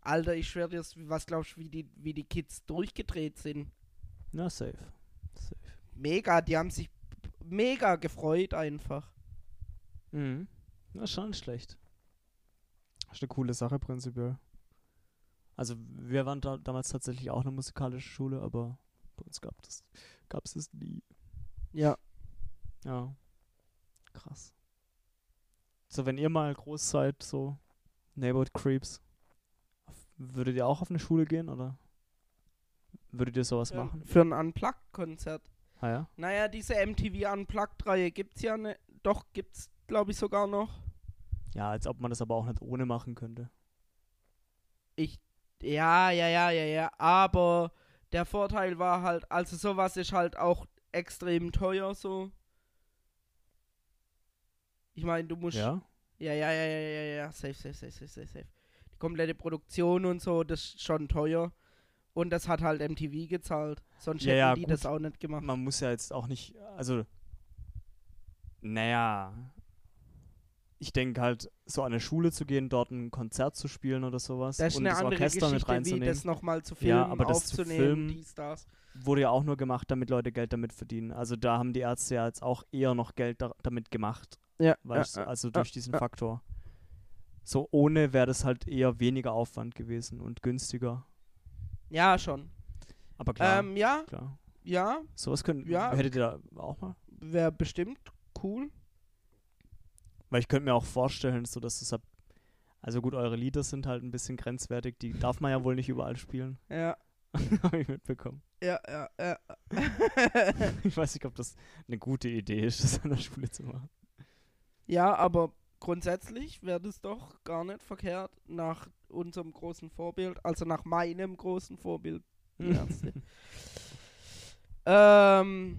Alter, ich schwör dir, was glaubst du, wie die, wie die Kids durchgedreht sind? Na, safe. Safe. Mega, die haben sich mega gefreut einfach. Mhm. Ist schon schlecht. Das ist eine coole Sache prinzipiell. Also wir waren da damals tatsächlich auch eine musikalische Schule, aber bei uns gab es gab es das nie. Ja. Ja. Krass. So, wenn ihr mal groß seid, so Neighborhood Creeps, würdet ihr auch auf eine Schule gehen oder würdet ihr sowas Für, machen? für ein Unplugged-Konzert. Ah ja? Naja, diese MTV Unplugged-Reihe gibt's ja ne, doch, gibt's glaube ich sogar noch. Ja, als ob man das aber auch nicht ohne machen könnte. Ich, ja, ja, ja, ja, ja, aber der Vorteil war halt, also sowas ist halt auch extrem teuer so. Ich meine, du musst, Ja? ja, ja, ja, ja, ja, ja, safe, safe, safe, safe, safe, safe. Die komplette Produktion und so, das ist schon teuer. Und das hat halt MTV gezahlt. Sonst Ja, hätten ja, die gut. das auch nicht gemacht. man muss ja jetzt auch nicht, also, naja, ich denke halt, so an eine Schule zu gehen, dort ein Konzert zu spielen oder sowas Das ist und das Orchester mit reinzunehmen, das nochmal zu filmen, Ja, aber das zu aufzunehmen, filmen- dies, das. wurde ja auch nur gemacht, damit Leute Geld damit verdienen. Also da haben die Ärzte ja jetzt auch eher noch Geld da damit gemacht, Ja, weißt du, ja, also ja, durch diesen. Faktor. So ohne wäre das halt eher weniger Aufwand gewesen und günstiger. ja, schon. Aber klar, Ähm, ja, klar. ja, Sowas können, ja. hättet ihr da auch mal? wäre bestimmt cool. Weil ich könnte mir auch vorstellen, so dass es ab. Also gut, eure Lieder sind halt ein bisschen grenzwertig, die darf man ja wohl nicht überall spielen. Ja, Habe ich mitbekommen. ja, ja, ja. Ich weiß nicht, ob das eine gute Idee ist, das an der Schule zu machen. ja, aber grundsätzlich wäre das doch gar nicht verkehrt nach unserem großen Vorbild, also nach meinem großen Vorbild, die Ärzte. ähm,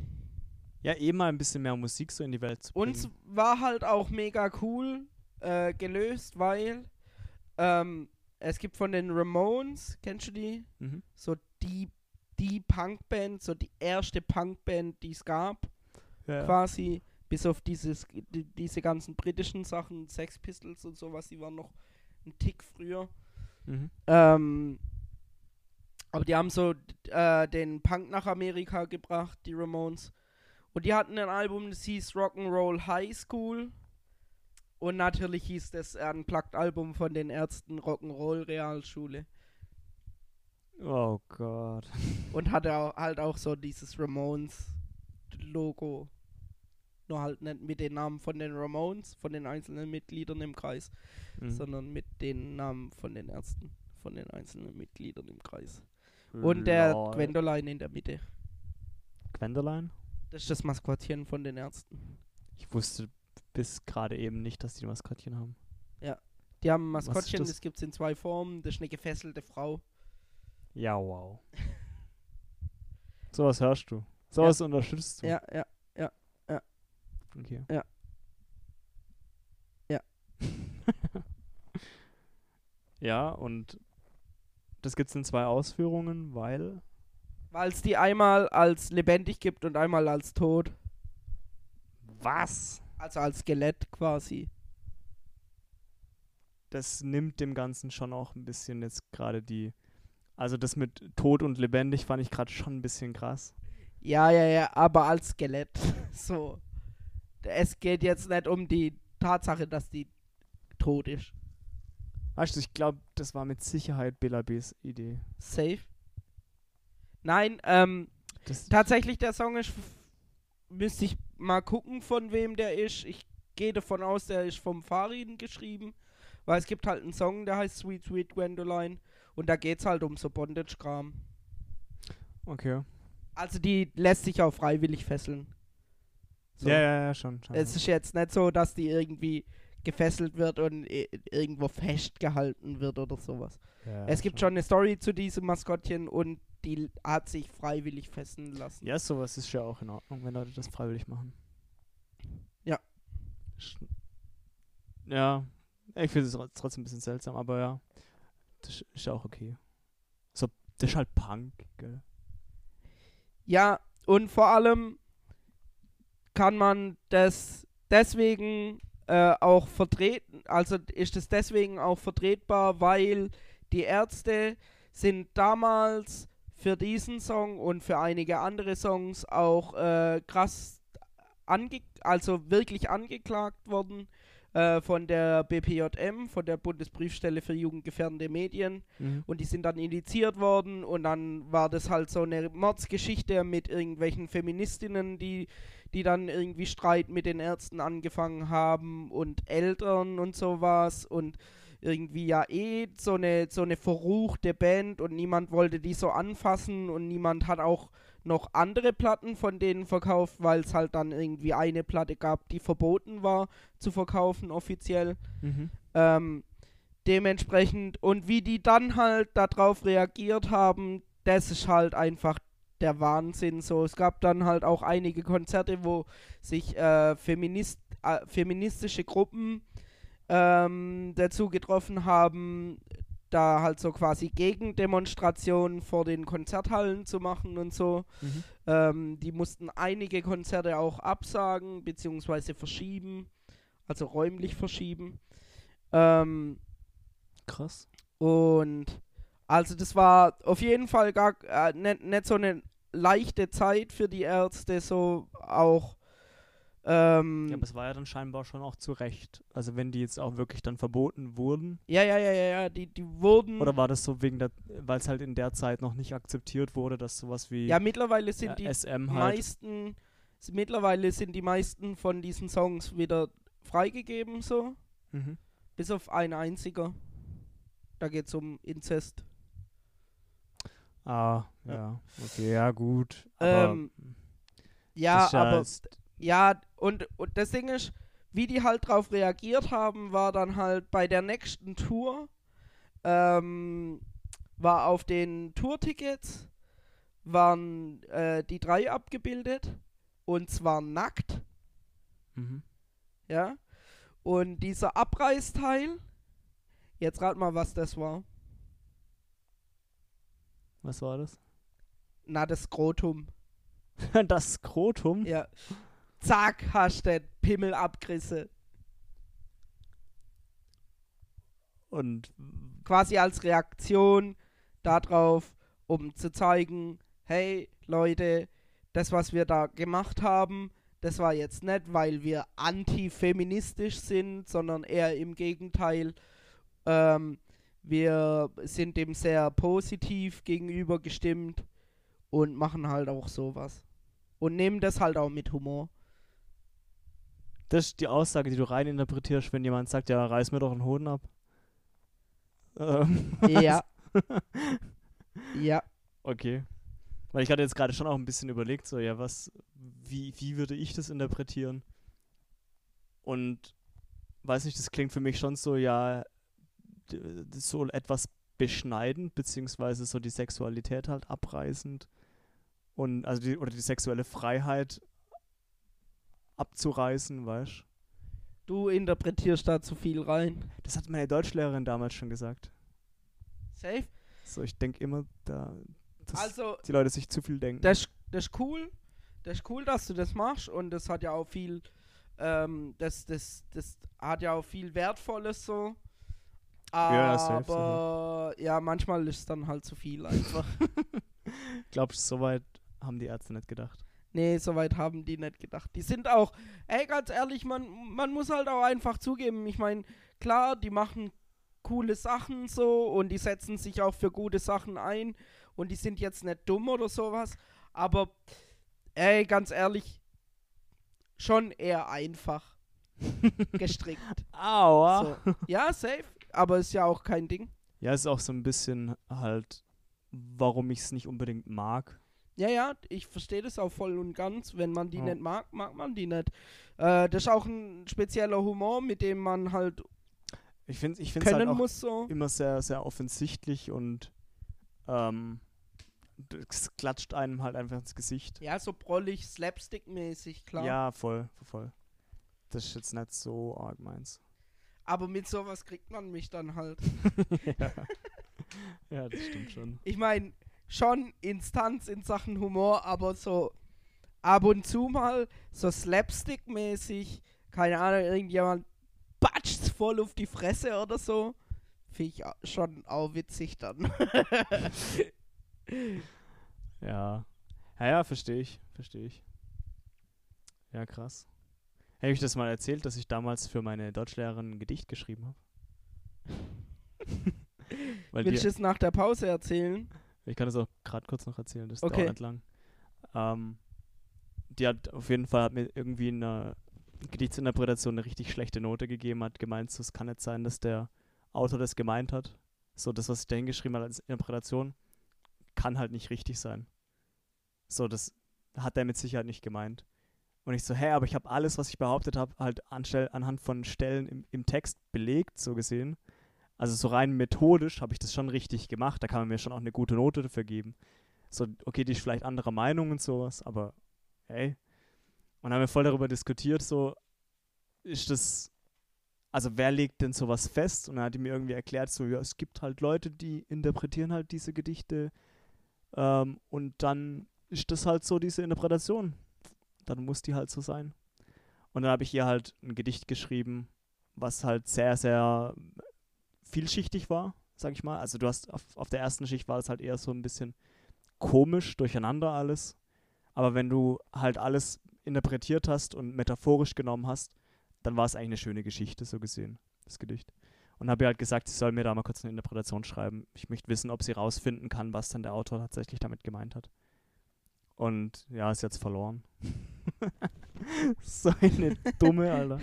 Ja, eh mal ein bisschen mehr Musik so in die Welt zu bringen. uns war halt auch mega cool äh, gelöst, weil ähm, es gibt von den Ramones, kennst du die? Mhm. So die, die Punkband, so die erste Punkband, die es gab. Ja. quasi, bis auf dieses, die, diese ganzen britischen Sachen, Sex Pistols und sowas, die waren noch ein Tick früher. Mhm. Ähm, aber die haben so äh, den Punk nach Amerika gebracht, die Ramones. Und die hatten ein Album, das hieß Rock'n'Roll High School. Und natürlich hieß das ein Plugged-Album von den Ärzten Rock'n'Roll Realschule. Oh Gott. Und hatte auch, halt auch so dieses Ramones-Logo. Nur halt nicht mit den Namen von den Ramones, von den einzelnen Mitgliedern im Kreis, Mhm. sondern mit den Namen von den Ärzten, von den einzelnen Mitgliedern im Kreis. Und der Lol. Gwendoline in der Mitte. Gwendoline? Das ist das Maskottchen von den Ärzten. Ich wusste bis gerade eben nicht, dass die ein Maskottchen haben. Die haben ein Maskottchen, das? das, gibt es in zwei Formen. Das ist eine gefesselte Frau. Ja, wow. Sowas hörst du. Sowas unterstützt du. Ja, ja. Okay. Ja. Ja. ja, und das gibt's in zwei Ausführungen, weil. Weil es die einmal als lebendig gibt und einmal als tot. Was? Also als Skelett quasi. Das nimmt dem Ganzen schon auch ein bisschen jetzt gerade die. Also das mit tot und lebendig fand ich gerade schon ein bisschen krass. Ja, ja, ja, aber als Skelett. so. Es geht jetzt nicht um die Tatsache, dass die tot ist. Weißt du, ich glaube, das war mit Sicherheit Bela B's Idee. Safe. Nein, ähm, Das, tatsächlich der Song ist. Müsste ich mal gucken, von wem der ist. Ich gehe davon aus, der ist vom Farin geschrieben. Weil es gibt halt einen Song, der heißt Sweet Sweet Gwendoline. Und da geht's halt um so Bondage-Kram. okay. Also die lässt sich auch freiwillig fesseln. So. Ja, ja, ja, schon. schon. Es ist jetzt nicht so, dass die irgendwie gefesselt wird und irgendwo festgehalten wird oder sowas. ja, es gibt schon eine Story zu diesem Maskottchen und die hat sich freiwillig fesseln lassen. Ja, sowas ist ja auch in Ordnung, wenn Leute das freiwillig machen. Ja. Ja, ich finde es tro- trotzdem ein bisschen seltsam, aber ja, das ist ja auch okay. So, das ist halt Punk, gell? Ja, und vor allem kann man das deswegen äh, auch vertreten, also ist es deswegen auch vertretbar, weil die Ärzte sind damals für diesen Song und für einige andere Songs auch äh, krass ange also wirklich angeklagt worden äh, von der BPJM, von der Bundesbriefstelle für jugendgefährdende Medien. Mhm. Und die sind dann indiziert worden und dann war das halt so eine Mordsgeschichte mit irgendwelchen Feministinnen, die, die dann irgendwie Streit mit den Ärzten angefangen haben und Eltern und sowas und irgendwie ja eh so eine, so eine verruchte Band und niemand wollte die so anfassen und niemand hat auch noch andere Platten von denen verkauft, weil es halt dann irgendwie eine Platte gab, die verboten war zu verkaufen offiziell. Mhm. Ähm, dementsprechend und wie die dann halt darauf reagiert haben, das ist halt einfach der Wahnsinn. So, es gab dann halt auch einige Konzerte, wo sich äh, Feminist, äh, feministische Gruppen ähm, dazu getroffen haben, da halt so quasi Gegendemonstrationen vor den Konzerthallen zu machen und so. Mhm. Ähm, die mussten einige Konzerte auch absagen beziehungsweise verschieben, also räumlich verschieben. Ähm, Krass. und also das war auf jeden Fall gar äh, nicht, nicht so eine leichte Zeit für die Ärzte, so auch. Ähm, Ja, aber es war ja dann scheinbar schon auch zu Recht. Also wenn die jetzt auch wirklich dann verboten wurden. ja, ja, ja, ja, ja, die, die wurden. Oder war das so wegen der, weil es halt in der Zeit noch nicht akzeptiert wurde, dass sowas wie ja, mittlerweile sind äh, die SM halt. meisten, mittlerweile sind die meisten von diesen Songs wieder freigegeben so, Mhm. bis auf ein einziger. Da geht's um Inzest. Ah, Ja. ja. Okay, ja, gut. Aber Ähm, Ja, aber ja, und, und das Ding ist, wie die halt drauf reagiert haben, war dann halt bei der nächsten Tour, ähm, war auf den Tourtickets, waren äh, die drei abgebildet und zwar nackt, Mhm. ja. Und dieser Abreißteil, jetzt rat mal, was das war. Was war das? Na, das Skrotum. das Skrotum? Ja. Zack, hast du den Pimmel abgerissen. Und quasi als Reaktion darauf, um zu zeigen, hey Leute, das, was wir da gemacht haben, das war jetzt nicht, weil wir antifeministisch sind, sondern eher im Gegenteil, ähm, wir sind dem sehr positiv gegenüber gestimmt und machen halt auch sowas. Und nehmen das halt auch mit Humor. Das ist die Aussage, die du reininterpretierst, wenn jemand sagt, ja, reiß mir doch einen Hoden ab. Ähm, Ja. ja. Okay. Weil ich hatte jetzt gerade schon auch ein bisschen überlegt, so, ja, was, wie, wie würde ich das interpretieren? Und weiß nicht, das klingt für mich schon so, ja, so etwas beschneidend, beziehungsweise so die Sexualität halt abreißend. Und, also die, oder die sexuelle Freiheit abzureißen, weißt Du interpretierst da zu viel rein. Das hat meine Deutschlehrerin damals schon gesagt. Safe? So, ich denke immer, da, dass Also, die Leute sich zu viel denken. das, das ist cool. Das ist cool, dass du das machst und das hat ja auch viel, ähm, das, das, das hat ja auch viel Wertvolles so. Ja, Aber ja, manchmal ist es dann halt zu viel einfach. Glaubst du, soweit haben die Ärzte nicht gedacht? Nee, soweit haben die nicht gedacht. Die sind auch, ey, ganz ehrlich, man, man muss halt auch einfach zugeben. Ich meine, klar, die machen coole Sachen so und die setzen sich auch für gute Sachen ein und die sind jetzt nicht dumm oder sowas. Aber, ey, ganz ehrlich, schon eher einfach gestrickt. Aua. So. Ja, safe, aber ist ja auch kein Ding. Ja, ist auch so ein bisschen halt, warum ich es nicht unbedingt mag. Ja, ja, ich verstehe das auch voll und ganz. Wenn man die Ja. nicht mag, mag man die nicht. Äh, das ist auch ein spezieller Humor, mit dem man halt Ich finde ich find's halt können muss so. immer sehr, sehr offensichtlich und ähm, das klatscht einem halt einfach ins Gesicht. Ja, so brollig, slapstick-mäßig, klar. Ja, voll, voll. Das ist jetzt nicht so arg meins. Aber mit sowas kriegt man mich dann halt. ja. ja, das stimmt schon. Ich meine, schon Instanz in Sachen Humor, aber so ab und zu mal so slapstick-mäßig, keine Ahnung, irgendjemand batscht's voll auf die Fresse oder so. Finde ich schon auch witzig dann. Ja. Ja, ja, verstehe ich, verstehe ich. Ja, krass. Habe ich das mal erzählt, dass ich damals für meine Deutschlehrerin ein Gedicht geschrieben habe? Willst du es nach der Pause erzählen? Ich kann das auch gerade kurz noch erzählen, das Okay. dauert nicht lang. Ähm, die hat auf jeden Fall hat mir irgendwie in einer Gedichtsinterpretation eine richtig schlechte Note gegeben, hat gemeint, so, es kann nicht sein, dass der Autor das gemeint hat. So, das, was ich da hingeschrieben habe als Interpretation, kann halt nicht richtig sein. So, das hat er mit Sicherheit nicht gemeint. Und ich so, hä, aber ich habe alles, was ich behauptet habe, halt anstell, anhand von Stellen im, im Text belegt, so gesehen. Also so rein methodisch habe ich das schon richtig gemacht. Da kann man mir schon auch eine gute Note dafür geben. So, okay, die ist vielleicht anderer Meinung und sowas, aber hey. Und haben wir voll darüber diskutiert, so, ist das, also wer legt denn sowas fest? Und dann hat die mir irgendwie erklärt, so, ja, es gibt halt Leute, die interpretieren halt diese Gedichte ähm, und dann ist das halt so diese Interpretation. Dann muss die halt so sein. Und dann habe ich ihr halt ein Gedicht geschrieben, was halt sehr, sehr vielschichtig war, sag ich mal. Also du hast auf, auf der ersten Schicht war es halt eher so ein bisschen komisch, durcheinander alles. Aber wenn du halt alles interpretiert hast und metaphorisch genommen hast, dann war es eigentlich eine schöne Geschichte, so gesehen, das Gedicht. Und habe ihr halt gesagt, sie soll mir da mal kurz eine Interpretation schreiben. Ich möchte wissen, ob sie rausfinden kann, was dann der Autor tatsächlich damit gemeint hat. Und ja, ist jetzt verloren. so eine dumme, Alter.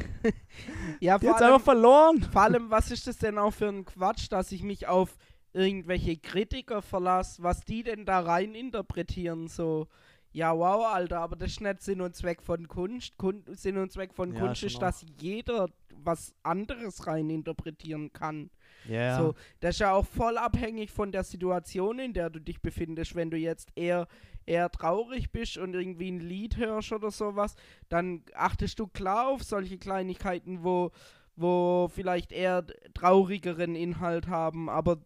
Ja, Die vor allem, einfach verloren. vor allem, was ist das denn auch für ein Quatsch, dass ich mich auf irgendwelche Kritiker verlasse, was die denn da rein interpretieren, so. Ja, wow, Alter, aber das ist nicht Sinn und Zweck von Kunst. Kun Sinn und Zweck von Ja, Kunst ist, dass jeder was anderes rein interpretieren kann. Ja, So, das ist ja auch voll abhängig von der Situation, in der du dich befindest. Wenn du jetzt eher, eher traurig bist und irgendwie ein Lied hörst oder sowas, dann achtest du klar auf solche Kleinigkeiten, wo, wo vielleicht eher traurigeren Inhalt haben, aber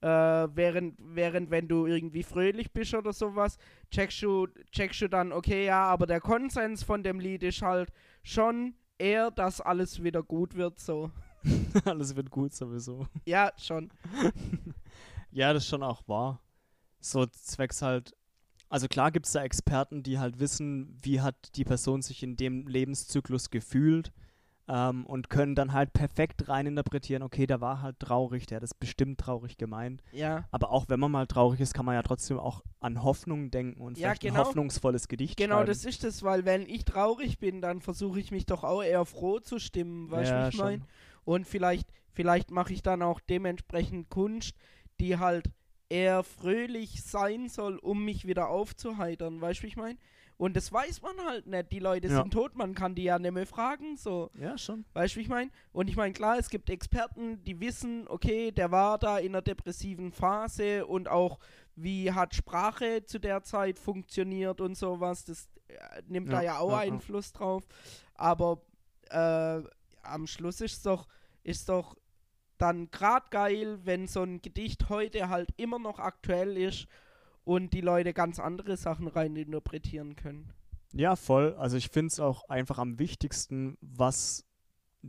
äh, während, während wenn du irgendwie fröhlich bist oder sowas, checkst du, checkst du dann, okay, ja, aber der Konsens von dem Lied ist halt schon eher, dass alles wieder gut wird, so. Alles wird gut sowieso. Ja, schon. Ja, das ist schon auch wahr. So zwecks halt. Also klar gibt es da Experten, die halt wissen, wie hat die Person sich in dem Lebenszyklus gefühlt ähm, und können dann halt perfekt reininterpretieren, okay, der war halt traurig, der hat das bestimmt traurig gemeint. Ja. Aber auch wenn man mal traurig ist, kann man ja trotzdem auch an Hoffnung denken und Ja, vielleicht ein genau. hoffnungsvolles Gedicht Genau, schreiben. das ist es, weil wenn ich traurig bin, dann versuche ich mich doch auch eher froh zu stimmen, weißt du, ja, wie ich meine? Und vielleicht, vielleicht mache ich dann auch dementsprechend Kunst, die halt eher fröhlich sein soll, um mich wieder aufzuheitern, weißt du, wie ich meine? Und das weiß man halt nicht. Die Leute Ja. sind tot, man kann die ja nicht mehr fragen, so. Ja, schon. Weißt du, wie ich meine? Und ich meine, klar, es gibt Experten, die wissen, okay, der war da in einer depressiven Phase und auch, wie hat Sprache zu der Zeit funktioniert und sowas. Das äh, nimmt da Ja, ja auch ja, ja. Einfluss drauf. Aber äh, am Schluss ist doch, ist doch dann gerade geil, wenn so ein Gedicht heute halt immer noch aktuell ist und die Leute ganz andere Sachen rein interpretieren können. Ja, voll. Also ich finde es auch einfach am wichtigsten, was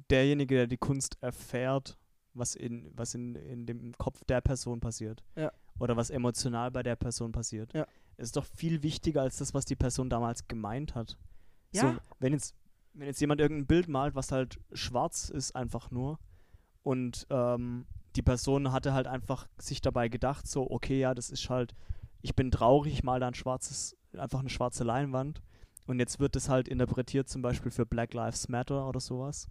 derjenige, der die Kunst erfährt, was in, was in, in dem Kopf der Person passiert. Ja. Oder was emotional bei der Person passiert. Ja. Es ist doch viel wichtiger als das, was die Person damals gemeint hat. Ja. So, wenn jetzt, wenn jetzt jemand irgendein Bild malt, was halt schwarz ist, einfach nur, und ähm, die Person hatte halt einfach sich dabei gedacht, so, okay, ja, das ist halt, ich bin traurig, ich mal da ein schwarzes, einfach eine schwarze Leinwand. Und jetzt wird es halt interpretiert, zum Beispiel für Black Lives Matter oder sowas.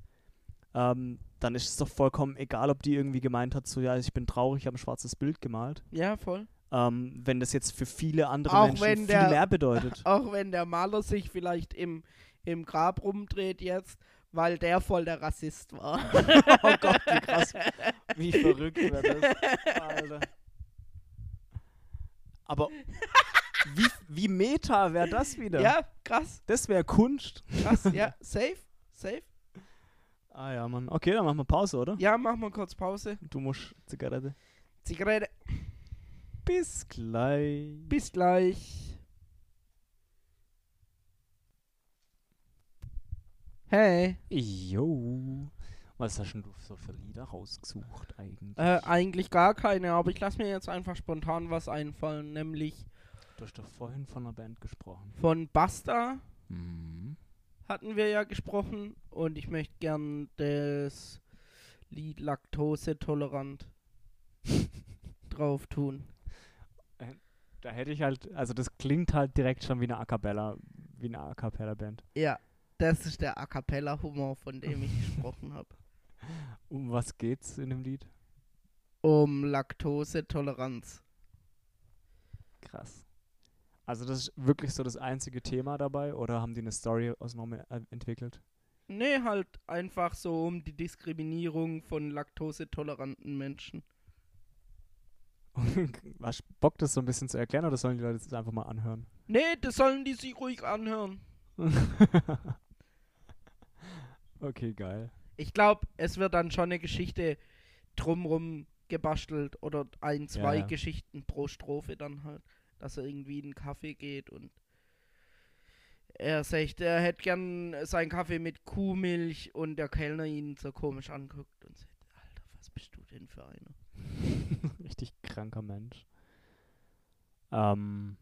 Ähm, dann ist es doch vollkommen egal, ob die irgendwie gemeint hat, so, ja, ich bin traurig, ich habe ein schwarzes Bild gemalt. Ja, voll. Ähm, wenn das jetzt für viele andere Auch Menschen viel der- mehr bedeutet. Auch wenn der Maler sich vielleicht im, im Grab rumdreht jetzt, weil der voll der Rassist war. oh Gott, wie krass. Wie verrückt wäre das. Alter. Aber wie, wie meta wäre das wieder? ja, krass, Das wäre Kunst. krass, ja, safe, safe. Ah ja, Mann. Okay, dann machen wir Pause, oder? Ja, machen wir kurz Pause. Du musst Zigarette. Zigarette, Bis gleich. bis gleich. Hey, Jo. Was hast denn du so für Lieder rausgesucht eigentlich? äh, eigentlich gar keine, aber ich lasse mir jetzt einfach spontan was einfallen, nämlich du hast doch vorhin von einer Band gesprochen. von Basta Mhm. hatten wir ja gesprochen und ich möchte gern das Lied Laktose tolerant drauf tun. Da hätte ich halt, also das klingt halt direkt schon wie eine A Cappella, wie eine A Cappella Band. Ja, das ist der A cappella Humor, von dem ich gesprochen habe. Um was geht's in dem Lied? Um Laktosetoleranz. Krass. Also das ist wirklich so das einzige Thema dabei oder haben die eine Story außenrum äh, entwickelt? Nee, halt einfach so um die Diskriminierung von laktosetoleranten Menschen. Was Bock das so ein bisschen zu erklären oder sollen die Leute das einfach mal anhören? Nee, das sollen die sich ruhig anhören. okay, geil. Ich glaube, es wird dann schon eine Geschichte drumrum gebastelt oder ein, zwei ja. Geschichten pro Strophe dann halt, dass er irgendwie in einen Kaffee geht und er sagt, er hätte gern seinen Kaffee mit Kuhmilch und der Kellner ihn so komisch anguckt und sagt, Alter, was bist du denn für einer? Richtig kranker Mensch. Ähm.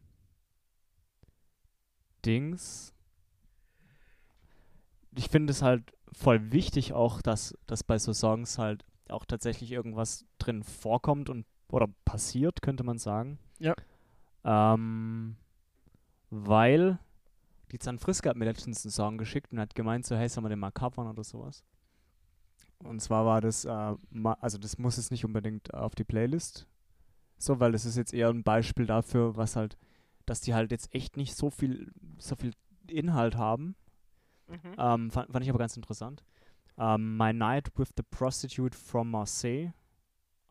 Dings. Ich finde es halt voll wichtig auch, dass, dass bei so Songs halt auch tatsächlich irgendwas drin vorkommt und oder passiert, könnte man sagen. Ja. Ähm, weil Die Zan Friska hat mir letztens einen Song geschickt und hat gemeint, so, hey, sollen wir den mal covern oder sowas. Und zwar war das, äh, also das muss jetzt nicht unbedingt auf die Playlist, so, weil das ist jetzt eher ein Beispiel dafür, was halt, dass die halt jetzt echt nicht so viel, so viel Inhalt haben. Mhm. Ähm, fand, fand ich aber ganz interessant. Ähm, My Night with the Prostitute from Marseille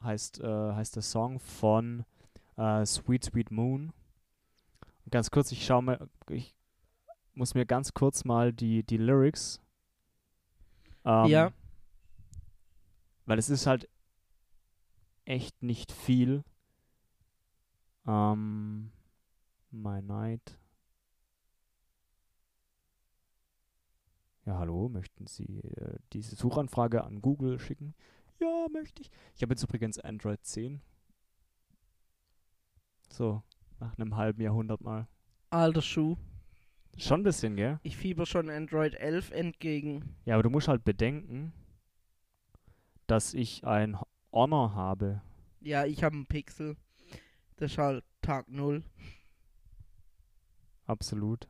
heißt, äh, heißt der Song von äh, Sweet Sweet Moon. Und ganz kurz, ich schaue mal, ich muss mir ganz kurz mal die, die Lyrics. Ähm, Ja. Weil es ist halt echt nicht viel. Ähm, My Night. Ja, hallo, möchten Sie äh, diese Suchanfrage an Google schicken? Ja, möchte ich. Ich habe jetzt übrigens Android 10. So, nach einem halben Jahrhundert mal. Alter Schuh. Schon ein bisschen, gell? Ich fieber schon Android 11 entgegen. Ja, aber du musst halt bedenken, dass ich ein Honor habe. Ja, ich habe einen Pixel. Das ist halt Tag 0. Absolut.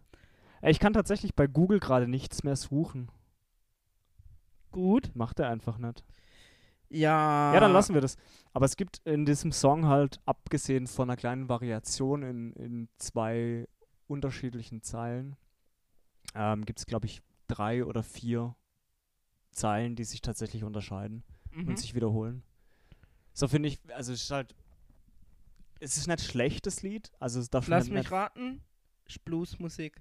Ich kann tatsächlich bei Google gerade nichts mehr suchen. Gut. Macht er einfach nicht. Ja. Ja, dann lassen wir das. Aber es gibt in diesem Song halt, abgesehen von einer kleinen Variation in, in zwei unterschiedlichen Zeilen, ähm, gibt es, glaube ich, drei oder vier Zeilen, die sich tatsächlich unterscheiden Mhm. und sich wiederholen. So finde ich, also es ist halt, es ist nicht schlecht, das Lied. Also es darf Lass mich raten. Bluesmusik.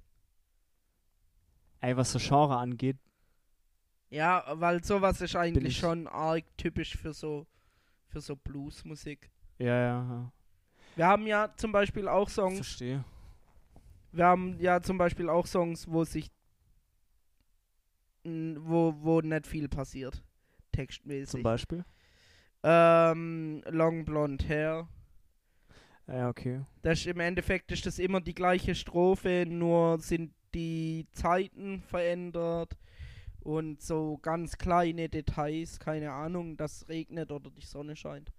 Ey, was so Genre angeht, Ja, weil sowas ist eigentlich ich- schon arg typisch für so für so Bluesmusik. ja, ja, ja. Wir haben ja zum Beispiel auch Ich Songs, verstehe. wir haben ja zum Beispiel auch Songs, wo sich wo, wo nicht viel passiert. Textmäßig. Zum Beispiel. Ähm, Long Blonde Hair. Ja, okay. Das ist, Im Endeffekt ist das immer die gleiche Strophe, nur sind die Zeiten verändert und so ganz kleine Details, keine Ahnung, dass regnet oder die Sonne scheint.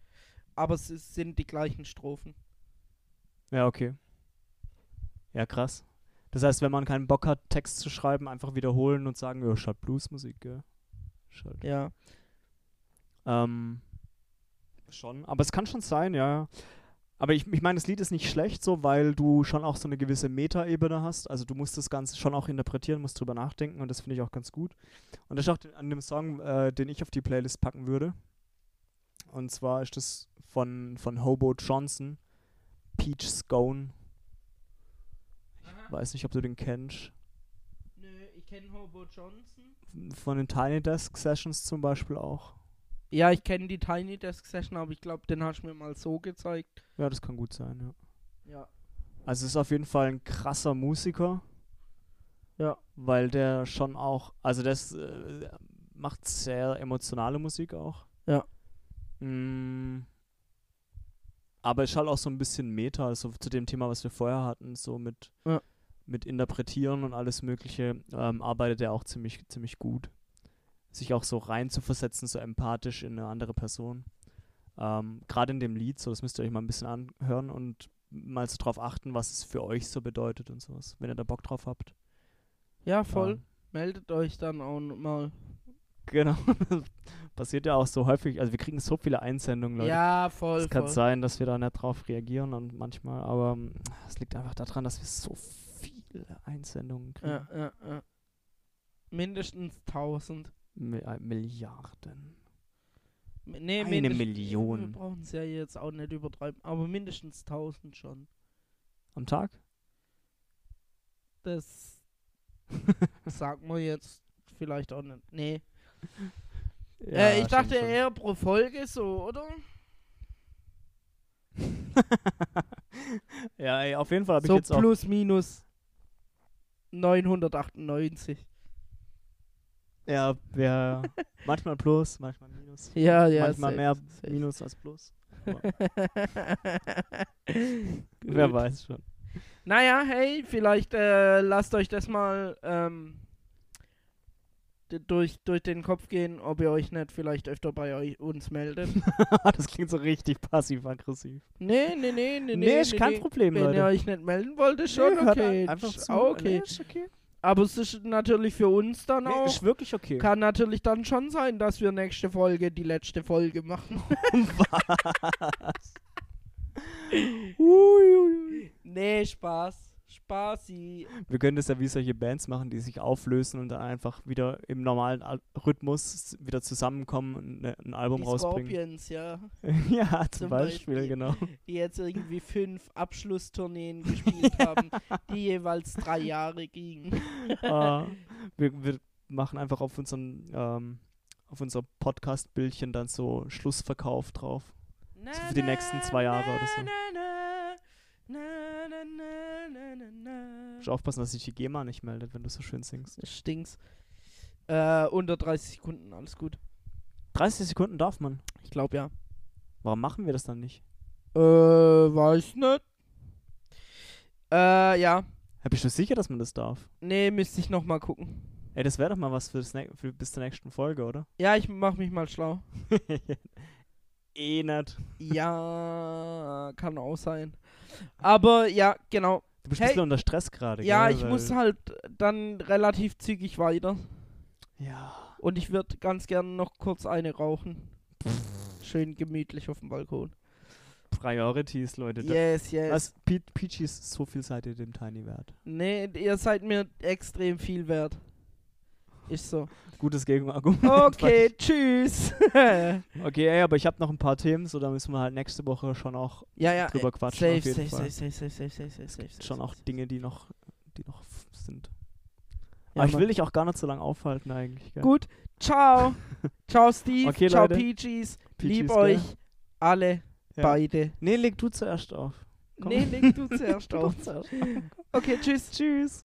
Aber es ist, sind die gleichen Strophen. Ja, okay. Ja, krass. Das heißt, wenn man keinen Bock hat, Text zu schreiben, einfach wiederholen und sagen, ja, schalt Bluesmusik, gell? Schalt. Ja. Ähm, schon. Aber es kann schon sein, ja. Aber ich, ich meine, das Lied ist nicht schlecht so, weil du schon auch so eine gewisse Metaebene hast. Also du musst das Ganze schon auch interpretieren, musst drüber nachdenken und das finde ich auch ganz gut. Und das ist auch an dem Song, äh, den ich auf die Playlist packen würde. Und zwar ist das von, von Hobo Johnson, Peach Scone. Ich weiß nicht, ob du den kennst. Nö, ich kenne Hobo Johnson. Von den Tiny Desk Sessions zum Beispiel auch. Ja, ich kenne die Tiny Desk Session, aber ich glaube, den hast du mir mal so gezeigt. Ja, das kann gut sein, ja. Ja. Also es ist auf jeden Fall ein krasser Musiker. Ja. Weil der schon auch, also das äh, macht sehr emotionale Musik auch. Ja. Mm, aber ist halt auch so ein bisschen Meta, also zu dem Thema, was wir vorher hatten, so mit, Ja. mit Interpretieren und alles Mögliche, ähm, arbeitet er auch ziemlich, ziemlich gut. Sich auch so rein zu versetzen, so empathisch in eine andere Person. Ähm, Gerade in dem Lied, so das müsst ihr euch mal ein bisschen anhören und mal so drauf achten, was es für euch so bedeutet und sowas, wenn ihr da Bock drauf habt. Ja, voll. Ähm, Meldet euch dann auch mal. genau. Passiert ja auch so häufig, also wir kriegen so viele Einsendungen, Leute. Ja, voll. Es kann voll. sein, dass wir da nicht drauf reagieren und manchmal, aber mm, es liegt einfach daran, dass wir so viele Einsendungen kriegen. Ja, ja, ja. Mindestens 1000. Äh, Milliarden. Nee, Eine Million. Wir brauchen es ja jetzt auch nicht übertreiben, aber mindestens 1000 schon. Am Tag? Das sagt man jetzt vielleicht auch nicht. Nee. äh, ich dachte schon. eher pro Folge so, oder? ja, ey, auf jeden Fall habe So ich jetzt plus minus 998. Ja, ja, manchmal plus, manchmal minus. Ja, ja. manchmal safe, mehr safe. Minus als Plus. Wer weiß schon. Naja, hey, vielleicht äh, lasst euch das mal ähm, durch, durch den Kopf gehen, ob ihr euch nicht vielleicht öfter bei euch, uns meldet. das klingt so richtig passiv-aggressiv. nee, nee, nee, nee, nee. Nee, ist kein nee. Problem, Wenn ihr Leute. euch nicht melden wollt, ist schon Nee, okay. ein- einfach zu. okay. Nee, ist okay. Aber es ist natürlich für uns dann Nee, auch. ist wirklich okay. Kann natürlich dann schon sein, dass wir nächste Folge die letzte Folge machen. Was? Uiuiui. nee, Spaß. Spaßi. Wir können das ja wie solche Bands machen, die sich auflösen und dann einfach wieder im normalen Al Rhythmus wieder zusammenkommen und ne, ein Album die rausbringen. Scorpions, ja. ja, zum, Zum Beispiel, Beispiel. genau. Die jetzt irgendwie fünf Abschlusstourneen gespielt haben, die jeweils drei Jahre gingen. Ah, wir, wir machen einfach auf unseren ähm, auf unser Podcast-Bildchen dann so Schlussverkauf drauf. Na, für die nächsten zwei Jahre oder so. na, na, na, na, na, na, na, na. Muss aufpassen, dass sich die GEMA nicht meldet, wenn du so schön singst. Stinks. Äh, unter 30 Sekunden, alles gut. 30 Sekunden darf man. Ich glaube ja. Warum machen wir das dann nicht? Äh, weiß nicht. Äh, ja. Ja, Bist du sicher, dass man das darf? Nee, müsste ich nochmal gucken. Ey, das wäre doch mal was für, das für bis zur nächsten Folge, oder? Ja, ich mach mich mal schlau. eh nicht. Ja, kann auch sein. Aber ja, genau. Du bist Hey. ein bisschen unter Stress gerade, Ja, gell? ich muss halt dann relativ zügig weiter. Ja. Und ich würde ganz gerne noch kurz eine rauchen. Schön gemütlich auf dem Balkon. Priorities, Leute. Da- Yes, yes. Was? Pe Peachy ist so viel seid ihr dem Tiny wert. Nee, ihr seid mir extrem viel wert. Ist so. Gutes Gegenargument. Okay, tschüss. Okay, ey, aber ich habe noch ein paar Themen, so da müssen wir halt nächste Woche schon auch ja, ja. drüber äh, quatschen. Safe, auf jeden safe, Fall. safe, safe, safe, safe, safe, safe, safe, schon auch. Dinge, die noch, die noch sind. Ja, aber ich will dich auch gar nicht so lange aufhalten eigentlich. Gell? Gut, ciao. ciao, Steve. Okay, ciao, Leute. Peaches. Peaches, Lieb gell? euch alle Ja. beide. Nee, leg du zuerst auf. Komm. Nee, leg du zuerst auf. Okay, tschüss. Tschüss.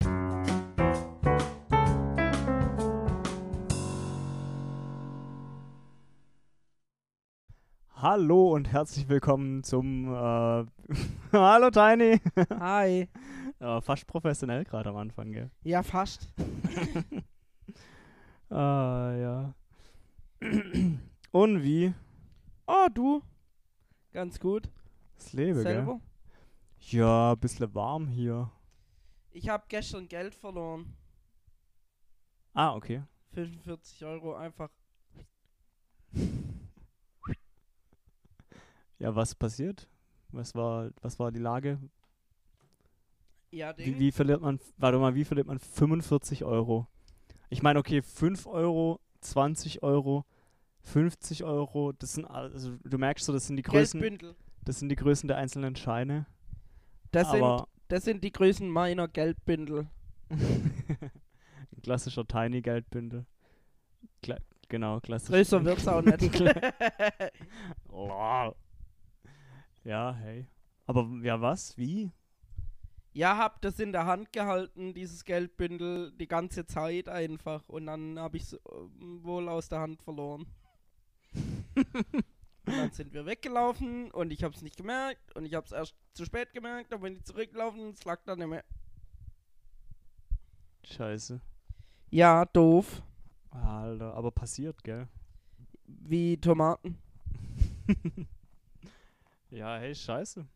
Hallo und herzlich willkommen zum äh, Hallo Tiny. Hi. Ja, fast professionell gerade am Anfang, gell? Ja, fast. Ah, ja. Und wie? Oh, du. Ganz gut. Das Leben, Selber. gell? Ja, ein bisschen warm hier. Ich habe gestern Geld verloren. Ah, okay. 45 Euro einfach. Ja, was passiert? Was war, was war die Lage? Ja. Wie, wie verliert man, warte mal, wie verliert man 45 Euro? Ich meine, okay, 5 Euro, 20 Euro, 50 Euro, das sind, also du merkst so, das sind die Größen, Geldbündel. das sind die Größen der einzelnen Scheine. Das sind, aber das sind die Größen meiner Geldbündel. ein klassischer Tiny Geldbündel. Kla genau, klassisch. Größer wird's auch nicht. ja, hey. Aber ja, was? Wie? ja, hab das in der Hand gehalten, dieses Geldbündel, die ganze Zeit einfach. Und dann hab ich's ähm, wohl aus der Hand verloren. Und dann sind wir weggelaufen und ich hab's nicht gemerkt und ich hab's erst zu spät gemerkt, aber wenn ich zurücklaufen, es lag dann nicht mehr. Scheiße. Ja, doof. Alter, aber passiert, gell? Wie Tomaten. ja, hey, scheiße.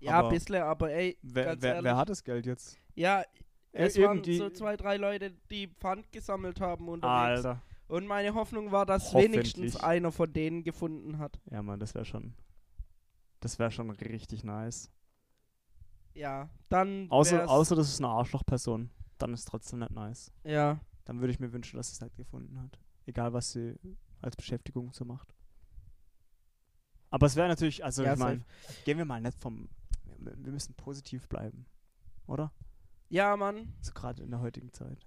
Ja, Aber ein bisschen, aber ey, Wer, wer, wer hat das Geld jetzt? Ja, es waren so zwei, drei Leute, die Pfand gesammelt haben unterwegs. Alter. Und meine Hoffnung war, dass wenigstens einer von denen gefunden hat. Ja, Mann, das wäre schon. Das wäre schon richtig nice. Ja, dann. Außer, außer das ist eine Arschlochperson. Dann ist trotzdem nicht nice. Ja, Dann würde ich mir wünschen, dass sie es halt gefunden hat. Egal, was sie als Beschäftigung so macht. Aber es wäre natürlich, also Ja, ich meine, gehen wir mal nicht vom. Wir müssen positiv bleiben. Oder? ja, Mann. So gerade in der heutigen Zeit.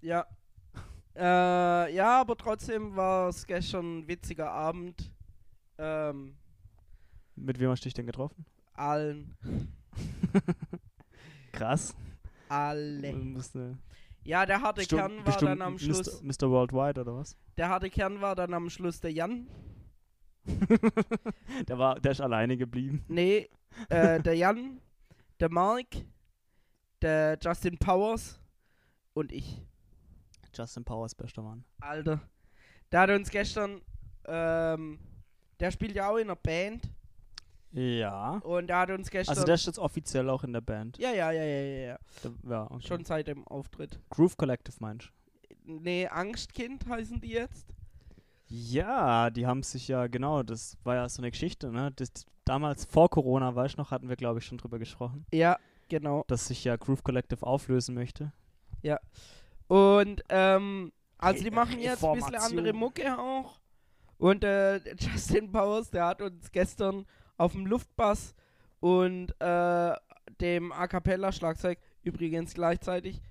Ja. äh, ja, aber trotzdem war es gestern ein witziger Abend. Ähm, Mit wem hast du dich denn getroffen? allen. Krass. Alle. Du musst, äh, Ja, der harte bestimmt- Kern war dann am. Schluss. Mr. Worldwide oder was? Der harte Kern war dann am Schluss der Jan. der war, der ist alleine geblieben. Nee, äh, der Jan, der Mark, der Justin Powers und ich. Justin Powers, bester Mann. Alter. Der hat uns gestern, ähm, der spielt ja auch in einer Band. Ja. Und der hat uns gestern. Also der ist jetzt offiziell auch in der Band. ja, ja, ja, ja, ja, ja. Der, ja, okay. Schon seit dem Auftritt. Groove Collective meinst Nee, Angstkind heißen die jetzt. Ja, die haben sich ja, genau, das war ja so eine Geschichte, ne? Das, damals vor Corona, weißt du noch, hatten wir, glaube ich, schon drüber gesprochen, Ja, genau. dass sich ja Groove Collective auflösen möchte. Und, ähm, also die machen jetzt ein bisschen andere Mucke auch. Und äh, Justin Powers, der hat uns gestern auf dem Luftbass und äh, dem A Cappella Schlagzeug übrigens gleichzeitig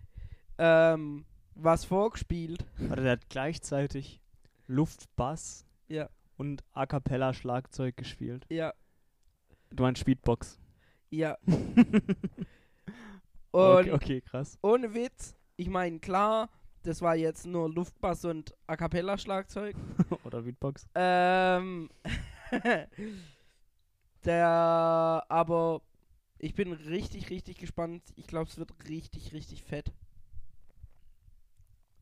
ähm, was vorgespielt. Warte, der hat gleichzeitig Luftbass Ja. und A Cappella Schlagzeug gespielt. Ja, Du meinst Speedbox. ja. Und okay, okay, krass. ohne Witz, ich meine, klar, das war jetzt nur Luftbass und A Cappella Schlagzeug. Oder Beatbox. Ähm, der, aber ich bin richtig, richtig gespannt. Ich glaube, es wird richtig, richtig fett.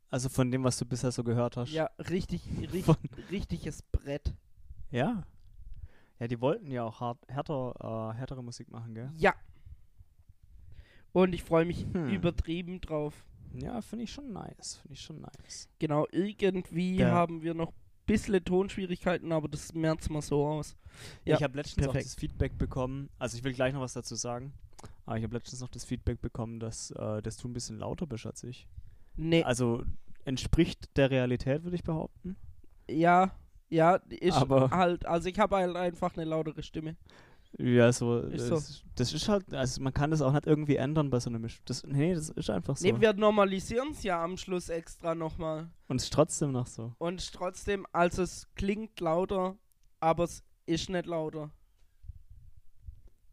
Also von dem, was du bisher so gehört hast. Ja, richtig, richtig, Von- richtiges Brett. Ja. Ja, die wollten ja auch hart, härter, äh, härtere Musik machen, gell? Ja. Und ich freue mich Hm. übertrieben drauf. Ja, finde ich schon nice. Finde ich schon nice. Genau, irgendwie Der- haben wir noch ein bisschen Tonschwierigkeiten, aber das merzt mal so aus. Ja, ich habe letztens auch perfekt. das Feedback bekommen, also ich will gleich noch was dazu sagen, aber ich habe letztens noch das Feedback bekommen, dass, äh, dass du ein bisschen lauter bist als ich. Nee, Also entspricht der Realität, würde ich behaupten. ja, ja, ist Aber- halt, also ich habe halt einfach eine lautere Stimme. Ja, so. Ist das, so. das ist halt, also man kann das auch nicht irgendwie ändern bei so einem Misch. Das, nee, das ist einfach so. Nee, wir normalisieren es ja am Schluss extra nochmal. Und es ist trotzdem noch so. Und es trotzdem, also es klingt lauter, aber es ist nicht lauter.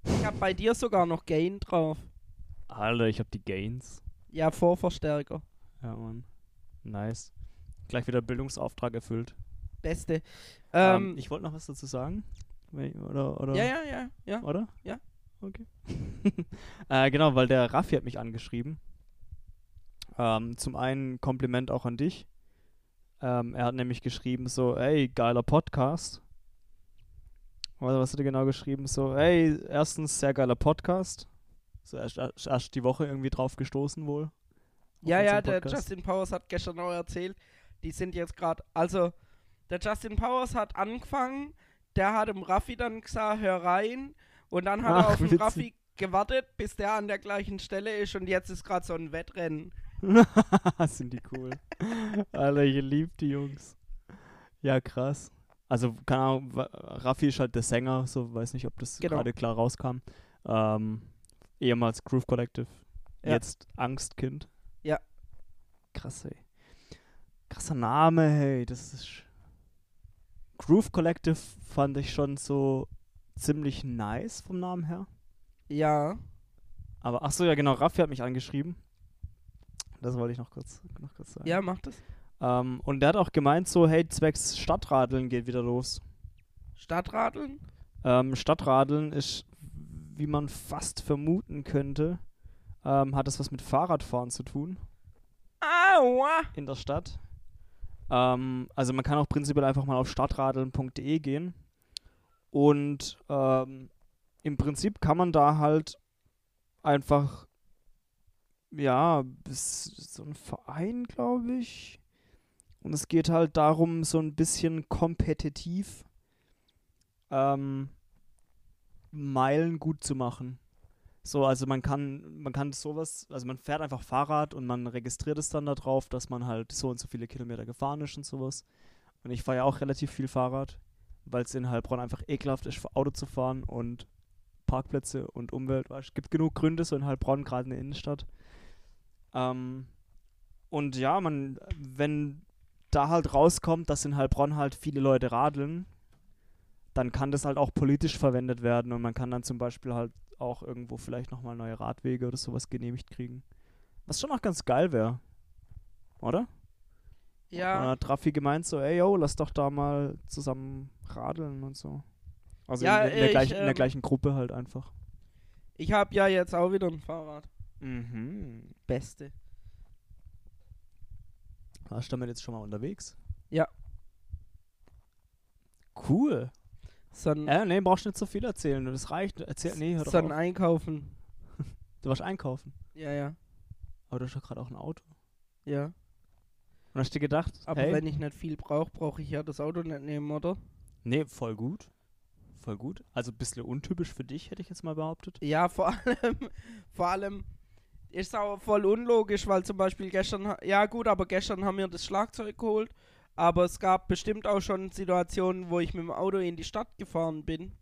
Ich habe bei dir sogar noch Gain drauf. Alter, ich habe die Gains. Ja, Vorverstärker. Ja, Mann. Nice. Gleich wieder Bildungsauftrag erfüllt. Beste. Ähm, Ähm, ich wollte noch was dazu sagen. Oder, oder? ja, ja, ja, ja. Oder? Ja. Okay. äh, genau, weil der Raffi hat mich angeschrieben. Ähm, zum einen Kompliment auch an dich. Ähm, er hat nämlich geschrieben so, ey, geiler Podcast. Oder was hat er genau geschrieben? So, ey, erstens sehr geiler Podcast. So erst, erst die Woche irgendwie drauf gestoßen wohl. Ja, ja, der Podcast. Justin Powers hat gestern auch erzählt, die sind jetzt gerade, also der Justin Powers hat angefangen, der hat dem Raffi dann gesagt, hör rein und dann hat er Ach, auf den. Raffi gewartet, bis der an der gleichen Stelle ist und jetzt ist gerade so ein Wettrennen. Sind die cool. Alter, ich lieb die Jungs. Ja, krass. Also, keine Ahnung, Raffi ist halt der Sänger, so weiß nicht, ob das Genau. gerade klar rauskam. Ähm, ehemals Groove Collective, Ja. jetzt Angstkind. Krass, ey. Krasser Name, hey, das ist. Groove Collective fand ich schon so ziemlich nice vom Namen her. Ja, Aber, ach so, ja, genau, Raffi hat mich angeschrieben. Das wollte ich noch kurz, noch kurz sagen. ja, macht es. Ähm, und der hat auch gemeint, so, hey, zwecks Stadtradeln geht wieder los. Stadtradeln? Ähm, Stadtradeln ist, wie man fast vermuten könnte, ähm, hat das was mit Fahrradfahren zu tun! In der Stadt. Ähm, also man kann auch prinzipiell einfach mal auf stadtradeln.de gehen. Und ähm, im Prinzip kann man da halt einfach, ja, so ein Verein, glaube ich. Und es geht halt darum, so ein bisschen kompetitiv ähm, Meilen gut zu machen. So, also man kann, man kann sowas, also man fährt einfach Fahrrad und man registriert es dann da drauf, dass man halt so und so viele Kilometer gefahren ist und sowas. Und ich fahre ja auch relativ viel Fahrrad, weil es in Heilbronn einfach ekelhaft ist, für Auto zu fahren und Parkplätze und Umwelt. Es gibt genug Gründe, so in Heilbronn, gerade in der Innenstadt. Ähm, und ja, man, wenn da halt rauskommt, dass in Heilbronn halt viele Leute radeln, dann kann das halt auch politisch verwendet werden und man kann dann zum Beispiel halt auch irgendwo vielleicht nochmal neue Radwege oder sowas genehmigt kriegen. Was schon auch ganz geil wäre. Oder? Und dann Ja, hat Raffi gemeint so, ey yo, lass doch da mal zusammen radeln und so. Also Ja, in, der- in, der ich, gleichen, in der ähm, gleichen Gruppe halt einfach. ich habe ja jetzt auch wieder ein Fahrrad. Mhm. Beste. Warst du damit jetzt schon mal unterwegs? Ja. Cool. Sondern, Äh, nee, brauchst nicht so viel erzählen. Das reicht. Erzähl, nee, hör auf. einkaufen. Du warst einkaufen. Ja, ja. Aber du hast doch gerade auch ein Auto. Ja. Und hast dir gedacht, Aber hey, wenn ich nicht viel brauche, brauche ich ja das Auto nicht nehmen, oder? nee, voll gut. Voll gut. Also ein bisschen untypisch für dich, hätte ich jetzt mal behauptet. Ja, vor allem, vor allem ist auch voll unlogisch, weil zum Beispiel gestern, ja gut, aber gestern haben wir das Schlagzeug geholt, aber es gab bestimmt auch schon Situationen, wo ich mit dem Auto in die Stadt gefahren bin,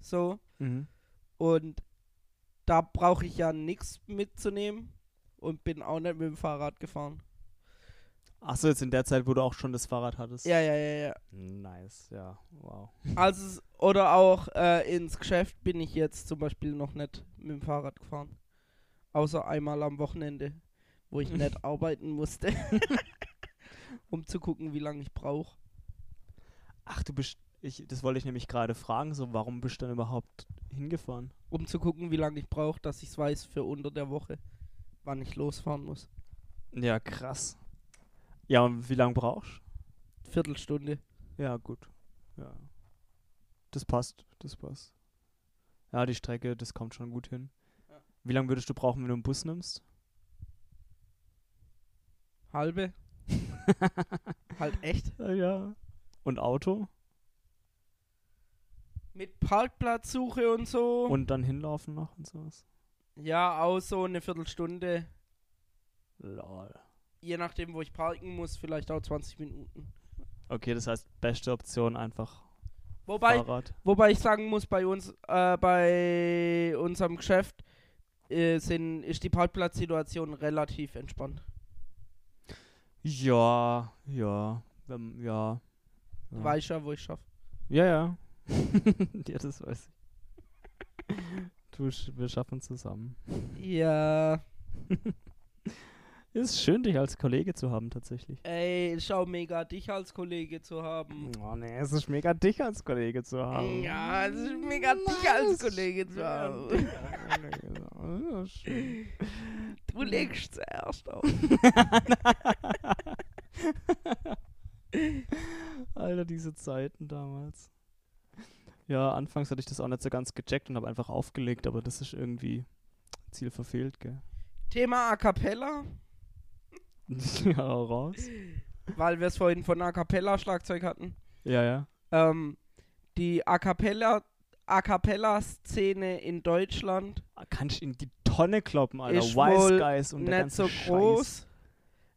so, Mhm. und da brauche ich ja nichts mitzunehmen und bin auch nicht mit dem Fahrrad gefahren. Achso, jetzt in der Zeit, wo du auch schon das Fahrrad hattest. Ja, ja, ja, ja. Nice, ja, wow. Also, oder auch äh, ins Geschäft bin ich jetzt zum Beispiel noch nicht mit dem Fahrrad gefahren. Außer einmal am Wochenende, wo ich nicht arbeiten musste. um zu gucken, wie lange ich brauche. Ach, du bist, ich, das wollte ich nämlich gerade fragen, so, warum bist du dann überhaupt hingefahren? Um zu gucken, wie lange ich brauche, dass ich es weiß für unter der Woche, wann ich losfahren muss. Ja, krass. Ja, und wie lange brauchst Viertelstunde. du? Ja, gut. Ja. Das passt, das passt. Ja, die Strecke, das kommt schon gut hin. Ja. Wie lange würdest du brauchen, wenn du einen Bus nimmst? Halbe. halt echt. ja. Und Auto? Mit Parkplatzsuche und so. Und dann hinlaufen noch und sowas? ja, auch so eine Viertelstunde. Lol. Je nachdem, wo ich parken muss, vielleicht auch 20 Minuten. Okay, das heißt, beste Option einfach Wobei, Fahrrad. Wobei ich sagen muss, bei uns, äh, bei unserem Geschäft äh, sind, ist die Parkplatzsituation relativ entspannt. Ja, ja, wenn, ja. Ja, weißt ja, wo ich schaffe. ja. ja. ja, das weiß ich. Du, wir schaffen zusammen. Ja, Ist schön, dich als Kollege zu haben, tatsächlich. ey, ist auch mega, dich als Kollege zu haben. Oh nee, es ist mega dich als Kollege zu haben. Ja, es ist mega, dich als Kollege zu haben. Du legst zuerst auf. Alter, diese Zeiten damals. Ja, anfangs hatte ich das auch nicht so ganz gecheckt und habe einfach aufgelegt, aber das ist irgendwie Ziel verfehlt, gell? Thema A Cappella, ja, raus. weil wir es vorhin von A Cappella Schlagzeug hatten. Ja, ja. Ähm, die A Cappella, A Cappella Szene in Deutschland Kannst in die Tonne kloppen, Alter. Ist Wise Guys und der nicht ganze so Scheiß. groß.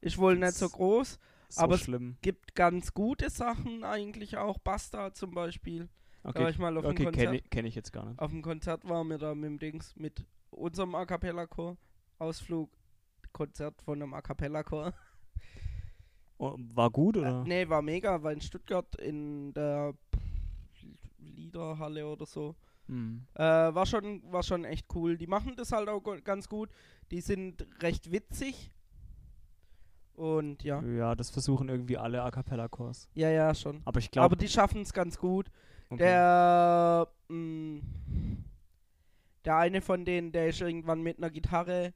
Ist wohl nicht so Das- groß. So aber es schlimm. Gibt ganz gute Sachen eigentlich auch. Basta zum Beispiel. Da Okay, ich mal auf dem okay Konzert. kenne kenn ich jetzt gar nicht. Auf dem Konzert waren wir da mit dem Dings, mit unserem A Cappella Chor. Ausflug, Konzert von einem A Cappella Chor. Oh, war gut, oder? Nee, war mega, war in Stuttgart in der Liederhalle oder so. Hm. Äh, war, schon, war schon echt cool. Die machen das halt auch ganz gut. Die sind recht witzig. Und ja. Ja, das versuchen irgendwie alle A Cappella-Chors. Ja, ja, schon. Aber ich glaube, Aber die schaffen es ganz gut. okay. Der, mh, der eine von denen, der ist irgendwann mit einer Gitarre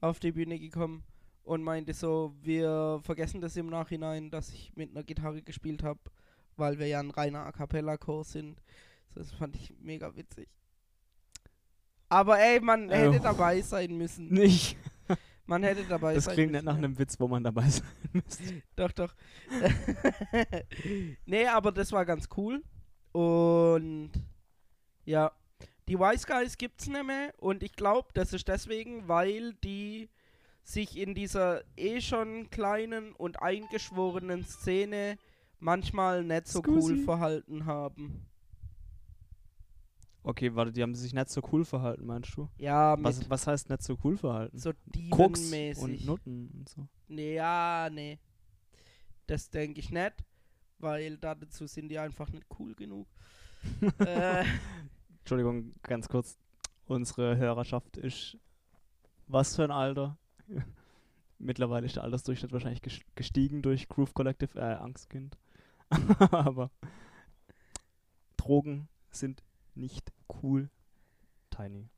auf die Bühne gekommen und meinte so, wir vergessen das im Nachhinein, dass ich mit einer Gitarre gespielt habe, weil wir ja ein reiner A Cappella-Chor sind. Das fand ich mega witzig. Aber ey, man Äh, hätte dabei sein müssen. nicht. Man hätte dabei Das sein klingt müssen. nicht nach einem Witz, wo man dabei sein müsste. Doch, doch. nee, aber das war ganz cool. Und ja, die Wise Guys gibt's nicht mehr. Und ich glaube, das ist deswegen, weil die sich in dieser eh schon kleinen und eingeschworenen Szene manchmal nicht so cool Scusi. verhalten haben. Okay, warte, die haben sich nicht so cool verhalten, meinst du? Ja, mit Was, was heißt nicht so cool verhalten? so Koks und. Nutten und so. Nee, ja, nee. Das denke ich nicht, weil dazu sind die einfach nicht cool genug. äh, Entschuldigung, ganz kurz. Unsere Hörerschaft ist was für ein Alter? Mittlerweile ist der Altersdurchschnitt wahrscheinlich ges- gestiegen durch Groove Collective, äh, Angstkind. Aber Drogen sind nicht cool. Tiny.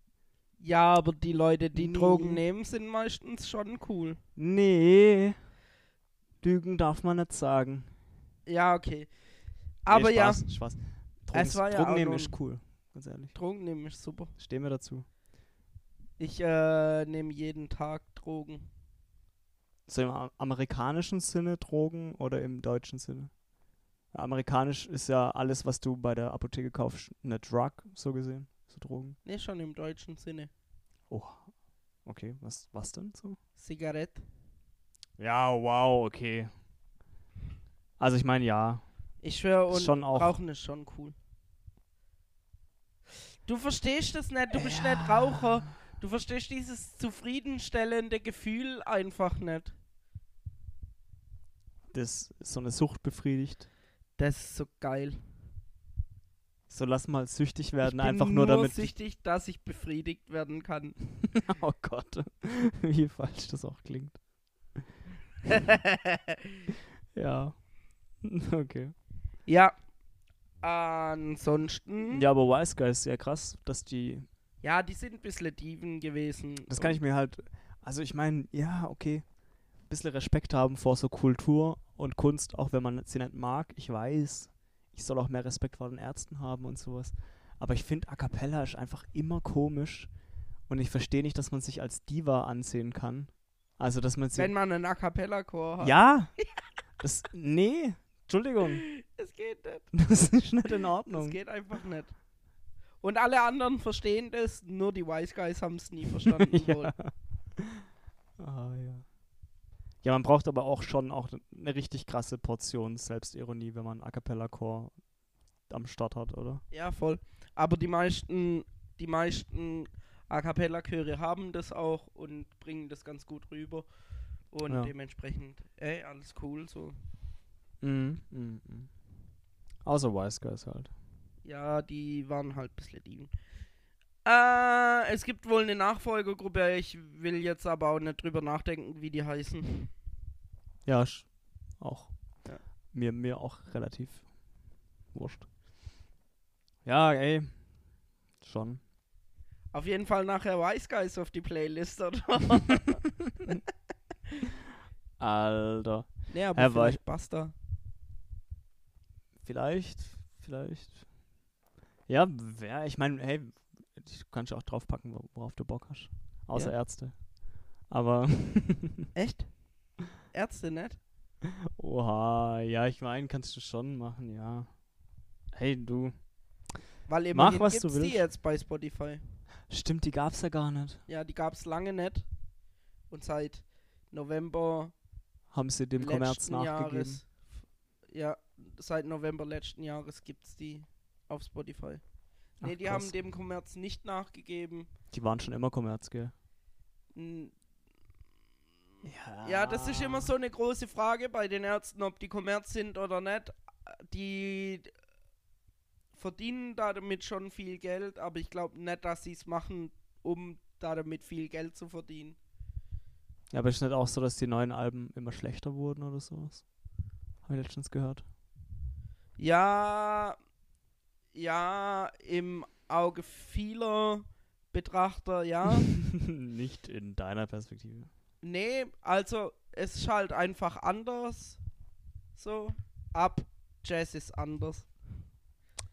ja, aber die Leute, die Nee. Drogen nehmen, sind meistens schon cool. Nee. Lügen darf man nicht sagen. Ja, okay. Nee, Aber ja, Spaß, Spaß. Drogen, Es war ja Drogen auch nehmen ist cool, ganz ehrlich. Drogen nehmen ist super. Stehen wir dazu. Ich äh, nehme jeden Tag Drogen. So im amerikanischen Sinne Drogen oder im deutschen Sinne? Amerikanisch ist ja alles, was du bei der Apotheke kaufst, eine Drug, so gesehen. So Drogen. Ne, schon im deutschen Sinne. Oh. Okay, was, was denn so? Zigarette. Ja, wow, okay. Also ich meine, ja. Ich schwöre, und schon auch- Rauchen ist schon cool. Du verstehst das nicht, du bist Ja. nicht Raucher. Du verstehst dieses zufriedenstellende Gefühl einfach nicht. Das so eine Sucht befriedigt. Das ist so geil. So lass mal süchtig werden, ich bin einfach nur, damit. süchtig, dass ich befriedigt werden kann. oh Gott, wie falsch das auch klingt. Ja. Okay. ja. Ansonsten. Ja, aber Wise Guys ist ja krass, dass die. Ja, die sind ein bisschen Dieven gewesen. Das kann ich mir halt. Also ich meine, ja, okay. Ein bisschen Respekt haben vor so Kultur und Kunst, auch wenn man sie nicht mag. Ich weiß, ich soll auch mehr Respekt vor den Ärzten haben und sowas. Aber ich finde, A Cappella ist einfach immer komisch. Und ich verstehe nicht, dass man sich als Diva ansehen kann. Also, dass man sie. Wenn man einen A Cappella-Chor hat. Ja! Das, nee, Entschuldigung. Es geht nicht. Das ist nicht in Ordnung. geht einfach nicht. Und alle anderen verstehen das, nur die Wise Guys haben es nie verstanden. ja. Ah, ja. Ja, man braucht aber auch schon auch eine richtig krasse Portion Selbstironie, wenn man A Cappella Chor am Start hat, oder? ja, voll. Aber die meisten, die meisten A Cappella Chöre haben das auch und bringen das ganz gut rüber. Und Ja. dementsprechend, ey, alles cool so. Mhm. Mhm. Außer Wise Guys halt. Ja, die waren halt ein bisschen. Äh, es gibt wohl eine Nachfolgergruppe, ich will jetzt aber auch nicht drüber nachdenken, wie die heißen. Ja, sch- auch. Ja. Mir, mir auch relativ wurscht. Ja, ey. Schon. Auf jeden Fall nachher Wise Guys auf die Playlist, oder? Alter. nee, aber war vielleicht Basta. Vielleicht, vielleicht. Ja, wer, ich meine, hey, du kannst ja auch draufpacken, wo- worauf du Bock hast. Außer Ja. Ärzte. Aber, Echt? Ärzte nicht? oha, ja, ich meine, kannst du schon machen, ja. Hey, du. Weil Mach, immerhin was du gibt's die willst. jetzt bei Spotify. Stimmt, die gab's ja gar nicht. Ja, die gab's lange nicht. Und seit November Haben sie dem Kommerz nachgegeben. Jahres. Ja, seit November letzten Jahres gibt's die auf Spotify. Nee, Ach, die krass. haben dem Kommerz nicht nachgegeben. Die waren schon immer Kommerz, gell? N- Ja. Ja, das ist immer so eine große Frage bei den Ärzten, ob die Kommerz sind oder nicht. Die verdienen damit schon viel Geld, aber ich glaube nicht, dass sie es machen, um damit viel Geld zu verdienen. Ja, aber ist nicht auch so, dass die neuen Alben immer schlechter wurden oder sowas? Habe ich letztens gehört. Ja, ja, im Auge vieler Betrachter, ja. Nicht in deiner Perspektive. nee, also es ist halt einfach anders. So, ab Jazz ist anders.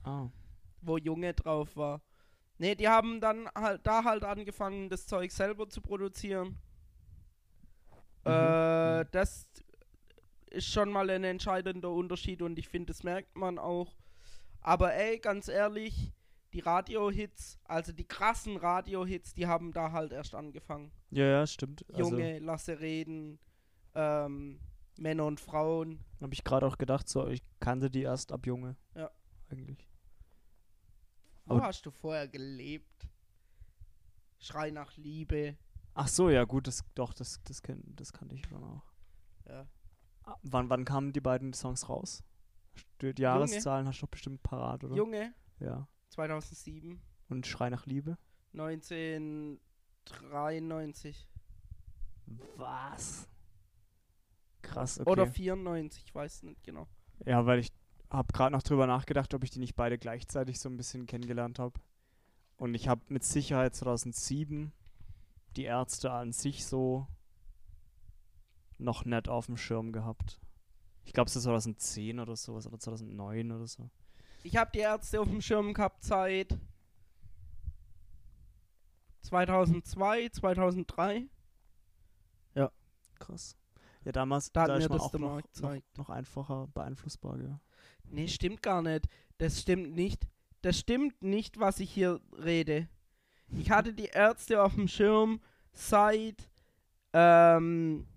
Ah. wo Junge drauf war. Ne, die haben dann halt da halt angefangen, das Zeug selber zu produzieren. Äh, Mhm. das ist schon mal ein entscheidender Unterschied und ich finde, das merkt man auch. Aber ey, ganz ehrlich, die Radio-Hits, also die krassen Radio-Hits, die haben da halt erst angefangen. Ja, ja, stimmt. Also, Junge, lasse reden, ähm, Männer und Frauen. habe ich gerade auch gedacht, so, ich kannte die erst ab Junge. Ja. Eigentlich. Wo Aber- hast du vorher gelebt? Schrei nach Liebe. Ach so, ja, gut, das, doch, das, das, kenn, das kannte ich schon auch. Ja. Wann, wann kamen die beiden Songs raus? Die Jahreszahlen hast du doch bestimmt parat, oder? Junge, Ja. 2007, Und Schrei nach Liebe? 1993 Was? Krass, okay. oder 94, ich weiß nicht genau. Ja, weil ich habe gerade noch drüber nachgedacht, ob ich die nicht beide gleichzeitig so ein bisschen kennengelernt habe. Und ich habe mit Sicherheit 2007 die Ärzte an sich so noch nicht auf dem Schirm gehabt. Ich glaube, es ist 2010 oder sowas oder 2009 oder so. Ich habe die Ärzte auf dem Schirm gehabt seit 2002, 2003. Krass. Ja, damals Da hat da mir das auch der noch, Markt noch, noch einfacher beeinflussbar, ja. Nee, stimmt gar nicht. Das stimmt nicht. Das stimmt nicht, was ich hier rede. Ich hatte die Ärzte auf dem Schirm seit ähm,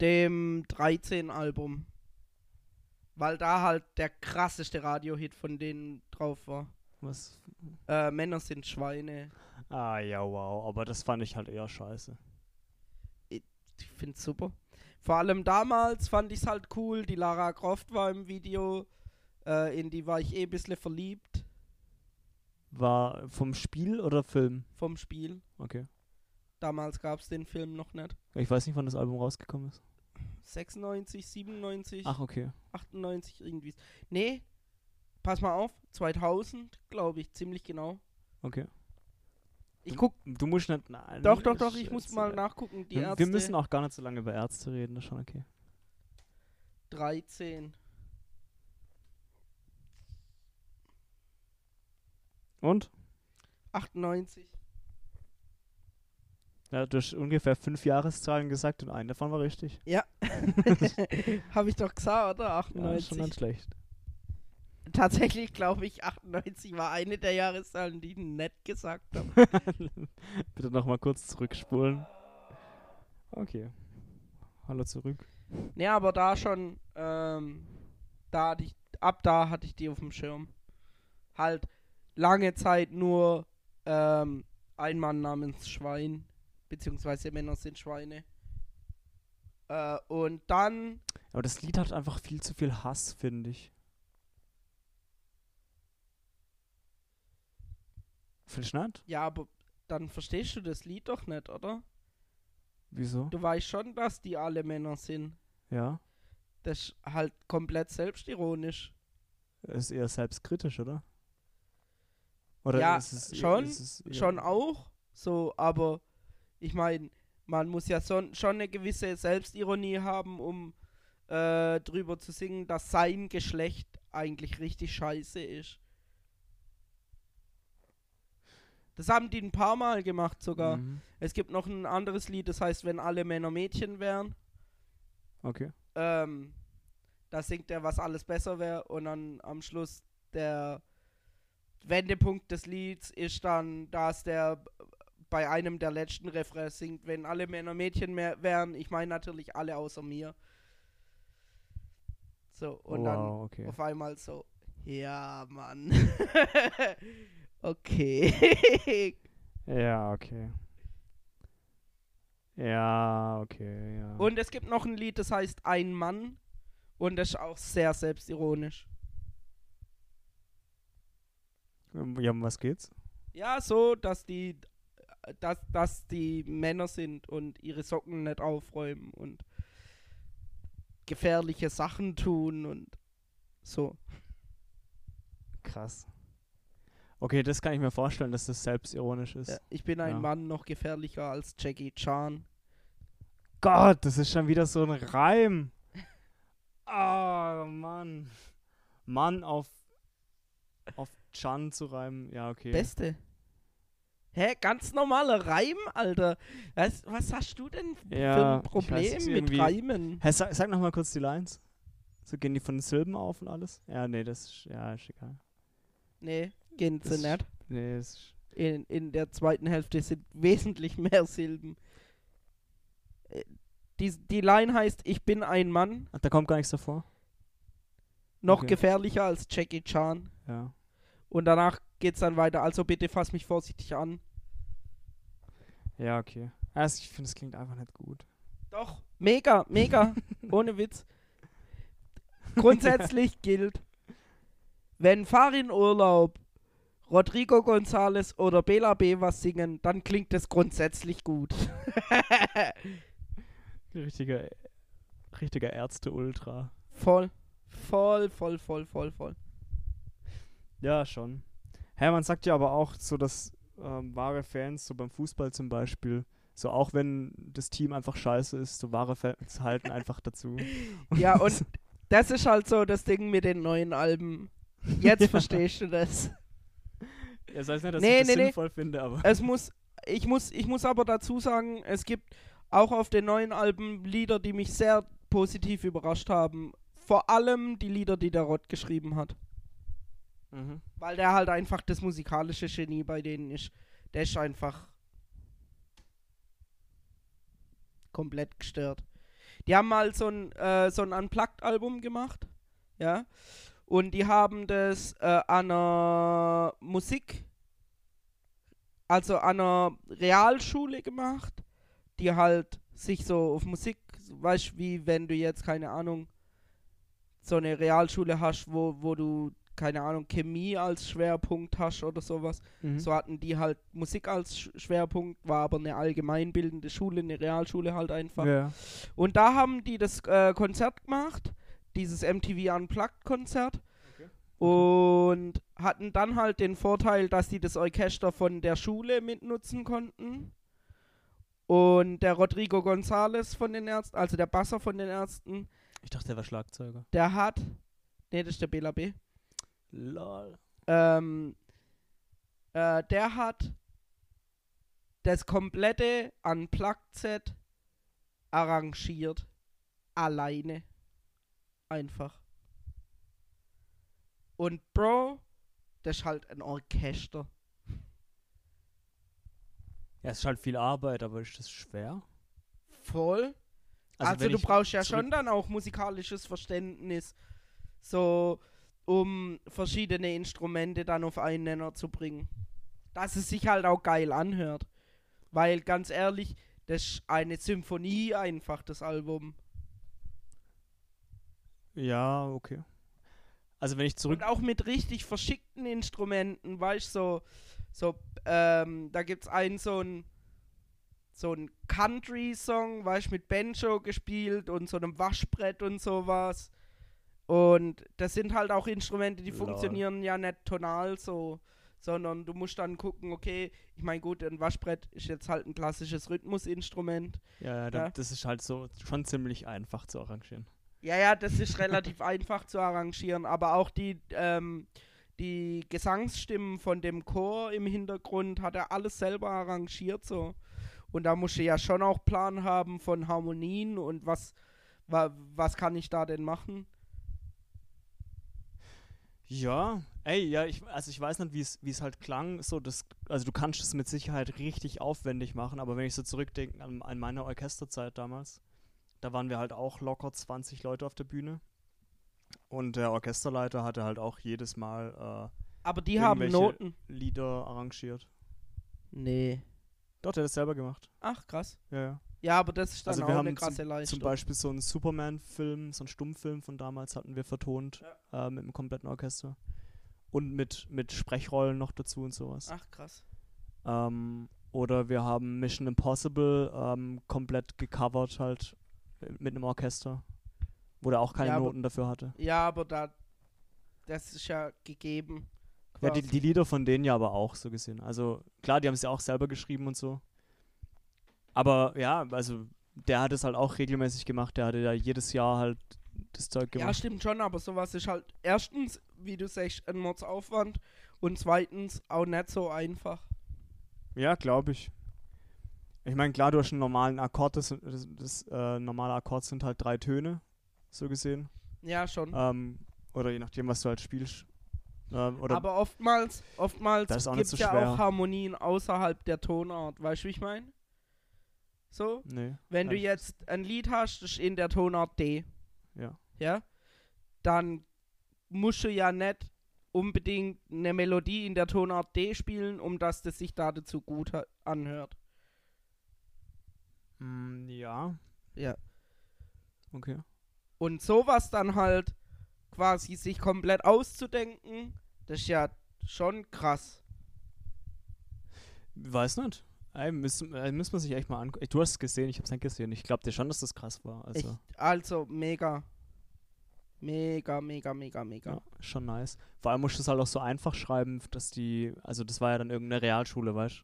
dem 13-Album. Weil da halt der krasseste Radiohit von denen drauf war. Was? Äh, Männer sind Schweine. Ah, ja, wow. Aber das fand ich halt eher scheiße. Ich find's super. Vor allem damals fand ich's halt cool. Die Lara Croft war im Video. Äh, in die war ich eh ein bisschen verliebt War vom Spiel oder Film? vom Spiel. Okay. Damals gab's den Film noch nicht. Ich weiß nicht, wann das Album rausgekommen ist. 96, 97, Ach, okay. 98 irgendwie. Nee, pass mal auf, 2000, glaube ich, ziemlich genau. Okay. Ich guck, Du musst nicht. Nein, doch, doch, doch, ich- muss mal nachgucken. Die wir, Ärzte, wir müssen auch gar nicht so lange über Ärzte reden, das ist schon okay. 13. Und? 98. Ja, du hast ungefähr fünf Jahreszahlen gesagt und einen davon war richtig. Ja. Habe ich doch gesagt, oder? Ja, ist schon 98. ganz schlecht. Tatsächlich glaube ich, 98 war eine der Jahreszahlen, die ich nicht gesagt habe. Bitte nochmal kurz zurückspulen. Okay. Hallo zurück. nee, aber da schon, ähm, da hatte ich, ab da hatte ich die auf dem Schirm. Halt lange Zeit nur ähm, ein Mann namens Schwein, beziehungsweise Männer sind Schweine. Äh, und dann, Aber das Lied hat einfach viel zu viel Hass, finde ich. Findest du nicht? ja, aber dann verstehst du das Lied doch nicht, oder? Wieso? Du weißt schon, dass die alle Männer sind. Ja. Das ist halt komplett selbstironisch. Ist eher selbstkritisch, oder? Oder Ja, ist es eher- schon, Schon auch, so, aber ich meine, man muss ja son, schon eine gewisse Selbstironie haben, um äh, drüber zu singen, dass sein Geschlecht eigentlich richtig scheiße ist. Das haben die ein paar Mal gemacht sogar. Mhm. Es gibt noch ein anderes Lied, das heißt, wenn alle Männer Mädchen wären. Okay. Ähm, da singt er, was alles besser wäre und dann am Schluss der Wendepunkt des Lieds ist dann, dass der bei einem der letzten Refrains singt, wenn alle Männer Mädchen mehr wären. Ich meine natürlich alle außer mir. So, und wow, okay. dann auf einmal so, ja, Mann. okay. Ja, okay. Ja, okay, ja. und es gibt noch ein Lied, das heißt Ein Mann und das ist auch sehr selbstironisch. Ähm, Ja, um was geht's? Ja, so, dass die, dass, dass die Männer sind und ihre Socken nicht aufräumen und gefährliche Sachen tun und so. Krass. Okay, das kann ich mir vorstellen, dass das selbstironisch ist. Ja, ich bin ein Ja. Mann noch gefährlicher als Jackie Chan. Gott, das ist schon wieder so ein Reim. Oh, Mann. Mann auf, auf Chan zu reimen. Ja, okay. Beste. Hä, ganz normaler Reim, Alter. Was, was hast du denn für Ja, ein ich weiß, Problem ist mit Reimen? Hä, sag, sag nochmal kurz die Lines. So gehen die von den Silben auf und alles? Ja, nee, das ist, ja, ist egal. Nee, gehen sie Das- nicht. Nee, das ist, In, in der zweiten Hälfte sind wesentlich mehr Silben. Äh, Die, die Line heißt, ich bin ein Mann, ach, da kommt gar nichts davor? noch Okay. gefährlicher als Jackie Chan. Ja. Und danach geht's dann weiter, also bitte fass mich vorsichtig an. Ja, okay. Also, ich finde, es klingt einfach nicht gut. Doch, mega, mega, ohne Witz. Grundsätzlich gilt, wenn Farin Urlaub, Rodrigo González oder Bela B. was singen, dann klingt es grundsätzlich gut. Richtiger, richtiger Ärzte-Ultra. voll, voll, voll, voll, voll, voll. Ja, schon. Hä, man sagt ja aber auch so, dass ähm, wahre Fans, so beim Fußball zum Beispiel, so auch wenn das Team einfach scheiße ist, so wahre Fans halten einfach dazu. Ja, und Das ist halt so das Ding mit den neuen Alben. Jetzt Ja. verstehst du das. Ja, das heißt nicht, dass Nee, ich das nee, nee. sinnvoll finde, aber. Es muss, ich muss, ich muss aber dazu sagen, es gibt auch auf den neuen Alben Lieder, die mich sehr positiv überrascht haben. Vor allem die Lieder, die der Rott geschrieben hat. Mhm. Weil der halt einfach das musikalische Genie bei denen ist. Der ist einfach komplett gestört. Die haben mal so ein, äh, so ein Unplugged-Album gemacht. Ja. Und die haben das äh, an einer Musik, also an einer Realschule gemacht, die halt sich so auf Musik, weißt wie wenn du jetzt, keine Ahnung, so eine Realschule hast, wo, wo du, keine Ahnung, Chemie als Schwerpunkt hast oder sowas. Mhm. So hatten die halt Musik als Sch Schwerpunkt, war aber eine allgemeinbildende Schule, eine Realschule halt einfach. Ja. Und da haben die das äh, Konzert gemacht, dieses MTV Unplugged Konzert. Und hatten dann halt den Vorteil, dass die das Orchester von der Schule mitnutzen konnten. Und der Rodrigo González von den Ärzten, also der Basser von den Ärzten, Ich dachte, der war Schlagzeuger. der hat, nee, das ist der Bela B. Lol. Ähm, äh, der hat das komplette Unplugged-Set arrangiert. Alleine. Einfach. Und Bro, das ist halt ein Orchester. Ja, es ist halt viel Arbeit, aber ist das schwer? Voll. Also, wenn du brauchst ja schon dann auch musikalisches Verständnis, so um verschiedene Instrumente dann auf einen Nenner zu bringen. Dass es sich halt auch geil anhört. Weil ganz ehrlich, das ist eine Symphonie einfach, das Album. Ja, okay. Also wenn ich zurück. Und auch mit richtig verschickten Instrumenten, weißt du, so, so, ähm, da gibt's einen so ein so ein Country-Song, weißt du, mit Banjo gespielt und so einem Waschbrett und sowas. Und das sind halt auch Instrumente, die Lol. funktionieren ja nicht tonal so, sondern du musst dann gucken, okay, ich meine, gut, ein Waschbrett ist jetzt halt ein klassisches Rhythmusinstrument. Ja, ja, Ja. das ist halt so schon ziemlich einfach zu arrangieren. Ja, ja, das ist relativ einfach zu arrangieren, aber auch die, ähm, die Gesangsstimmen von dem Chor im Hintergrund hat er alles selber arrangiert so. Und da musst du ja schon auch Plan haben von Harmonien und was, wa, was kann ich da denn machen? Ja, ey, ja, ich, also ich weiß nicht, wie es es halt klang. So, das, also du kannst es mit Sicherheit richtig aufwendig machen, aber wenn ich so zurückdenke an, an meine Orchesterzeit damals, da waren wir halt auch locker 20 Leute auf der Bühne. Und der Orchesterleiter hatte halt auch jedes Mal Aber die haben Noten. äh, Lieder arrangiert. Nee. Doch, der hat das selber gemacht. Ach, krass. Ja, ja. Ja, aber das ist dann Also auch wir eine haben krasse Leistung. Zum Beispiel so einen Superman-Film, so einen Stummfilm von damals hatten wir vertont äh, mit einem kompletten Orchester. Und mit, mit Sprechrollen noch dazu und sowas. Ach, krass. Ähm, oder wir haben Mission Impossible ähm, komplett gecovert halt äh, mit einem Orchester, wo der auch keine Ja, aber- Noten dafür hatte. Ja, aber da, das ist ja gegeben. Ja, die, quasi. die Lieder von denen ja aber auch so gesehen. Also klar, die haben es ja auch selber geschrieben und so. Aber ja, also der hat es halt auch regelmäßig gemacht. Der hatte ja jedes Jahr halt das Zeug Ja, gemacht. stimmt schon, aber sowas ist halt erstens, wie du sagst, ein Mordsaufwand und zweitens auch nicht so einfach. Ja, glaube ich. Ich meine, klar, du hast einen normalen Akkord. Das, das, das äh, normale Akkord sind halt drei Töne, so gesehen. Ja, schon. Ähm, oder je nachdem, was du halt spielst. Ähm, aber oftmals, oftmals gibt so es ja schwer. auch Harmonien außerhalb der Tonart. Weißt du, wie ich meine? So, nee. wenn du jetzt ein Lied hast, das ist in der Tonart D, Ja. ja, dann musst du ja nicht unbedingt eine Melodie in der Tonart D spielen, um dass das sich da dazu gut anhört. Mm, ja. Ja. Okay. Und sowas dann halt quasi sich komplett auszudenken, das ist ja schon krass. Weiß nicht. Ey, müssen, müssen wir sich echt mal angucken. Du hast es gesehen, ich hab's nicht gesehen. Ich glaube dir schon, dass das krass war. Also, Ich, also mega. Mega, mega, mega, mega. ja, schon nice. Vor allem musst du es halt auch so einfach schreiben, dass die, also das war ja dann irgendeine Realschule, weißt du?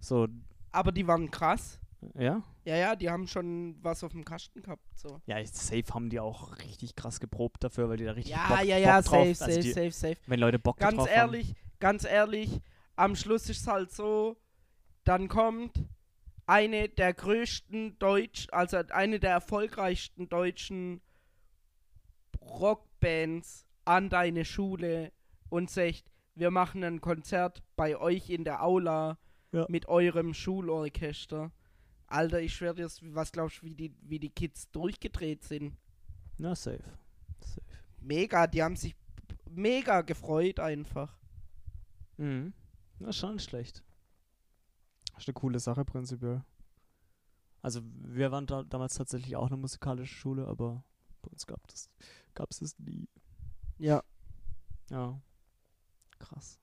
So, Aber die waren krass. Ja? Ja, ja, die haben schon was auf dem Kasten gehabt. So. Ja, safe haben die auch richtig krass geprobt dafür, weil die da richtig Ja, Bock, ja, ja, Bock drauf, safe, also safe, die, safe, safe. Wenn Leute Bock Ganz drauf ehrlich, ganz ehrlich, am Schluss ist es halt so, dann kommt eine der größten Deutsch, also eine der erfolgreichsten deutschen Rockbands an deine Schule und sagt, wir machen ein Konzert bei euch in der Aula Ja. mit eurem Schulorchester. Alter, ich schwör dir, was glaubst du, wie die, wie die Kids durchgedreht sind? Na, safe. safe. Mega, die haben sich mega gefreut einfach. Mhm. Das ist schon schlecht. Das ist eine coole Sache prinzipiell. Also wir waren da damals tatsächlich auch eine musikalische Schule, aber bei uns gab es gab es das nie. Ja. Ja. Krass.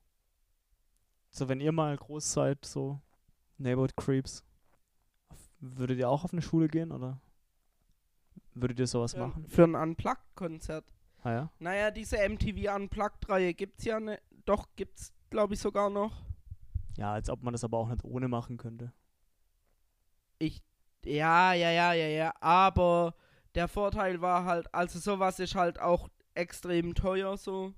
So, wenn ihr mal groß seid, so Neighborhood Creeps, würdet ihr auch auf eine Schule gehen oder würdet ihr sowas Für, machen? für ein Unplugged-Konzert. Ah ja? Naja, diese MTV Unplugged-Reihe gibt's ja ne, doch, gibt's glaube ich sogar noch. Ja, als ob man das aber auch nicht ohne machen könnte. Ich, ja, ja, ja, ja, ja, aber der Vorteil war halt, also sowas ist halt auch extrem teuer so.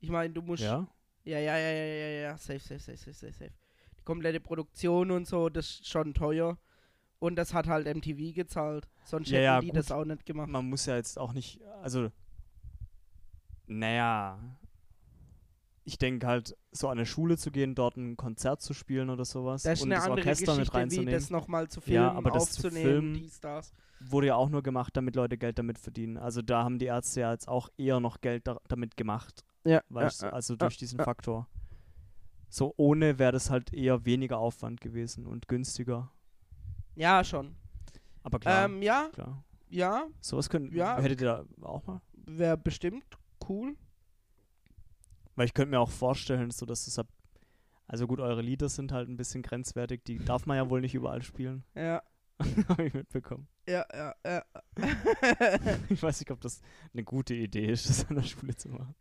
Ich meine, du musst, Ja? ja, ja, ja, ja, ja, ja, safe, safe, safe, safe, safe, safe. Die komplette Produktion und so, das ist schon teuer. Und das hat halt MTV gezahlt. Sonst Ja, hätten ja, die gut. das auch nicht gemacht. Man muss ja jetzt auch nicht, also, naja, ich denke halt, so an eine Schule zu gehen, dort ein Konzert zu spielen oder sowas Das ist und das Orchester mit Geschichte, wie reinzunehmen, das nochmal zu filmen, Ja, aber das zu aufzunehmen, dies, das. wurde ja auch nur gemacht, damit Leute Geld damit verdienen. Also da haben die Ärzte ja jetzt auch eher noch Geld da damit gemacht, Ja, weißt ja, du, also ja, durch diesen ja. Faktor. So ohne wäre das halt eher weniger Aufwand gewesen und günstiger. ja, schon. Aber klar, Ähm, ja, klar. ja, Sowas können, ja. hättet ihr da auch mal? wäre bestimmt cool. Weil ich könnte mir auch vorstellen, so dass es ab, also gut, eure Lieder sind halt ein bisschen grenzwertig, die darf man ja wohl nicht überall spielen, Ja, habe ich mitbekommen. ja, ja, ja. Ich weiß nicht, ob das eine gute Idee ist, das an der Schule zu machen.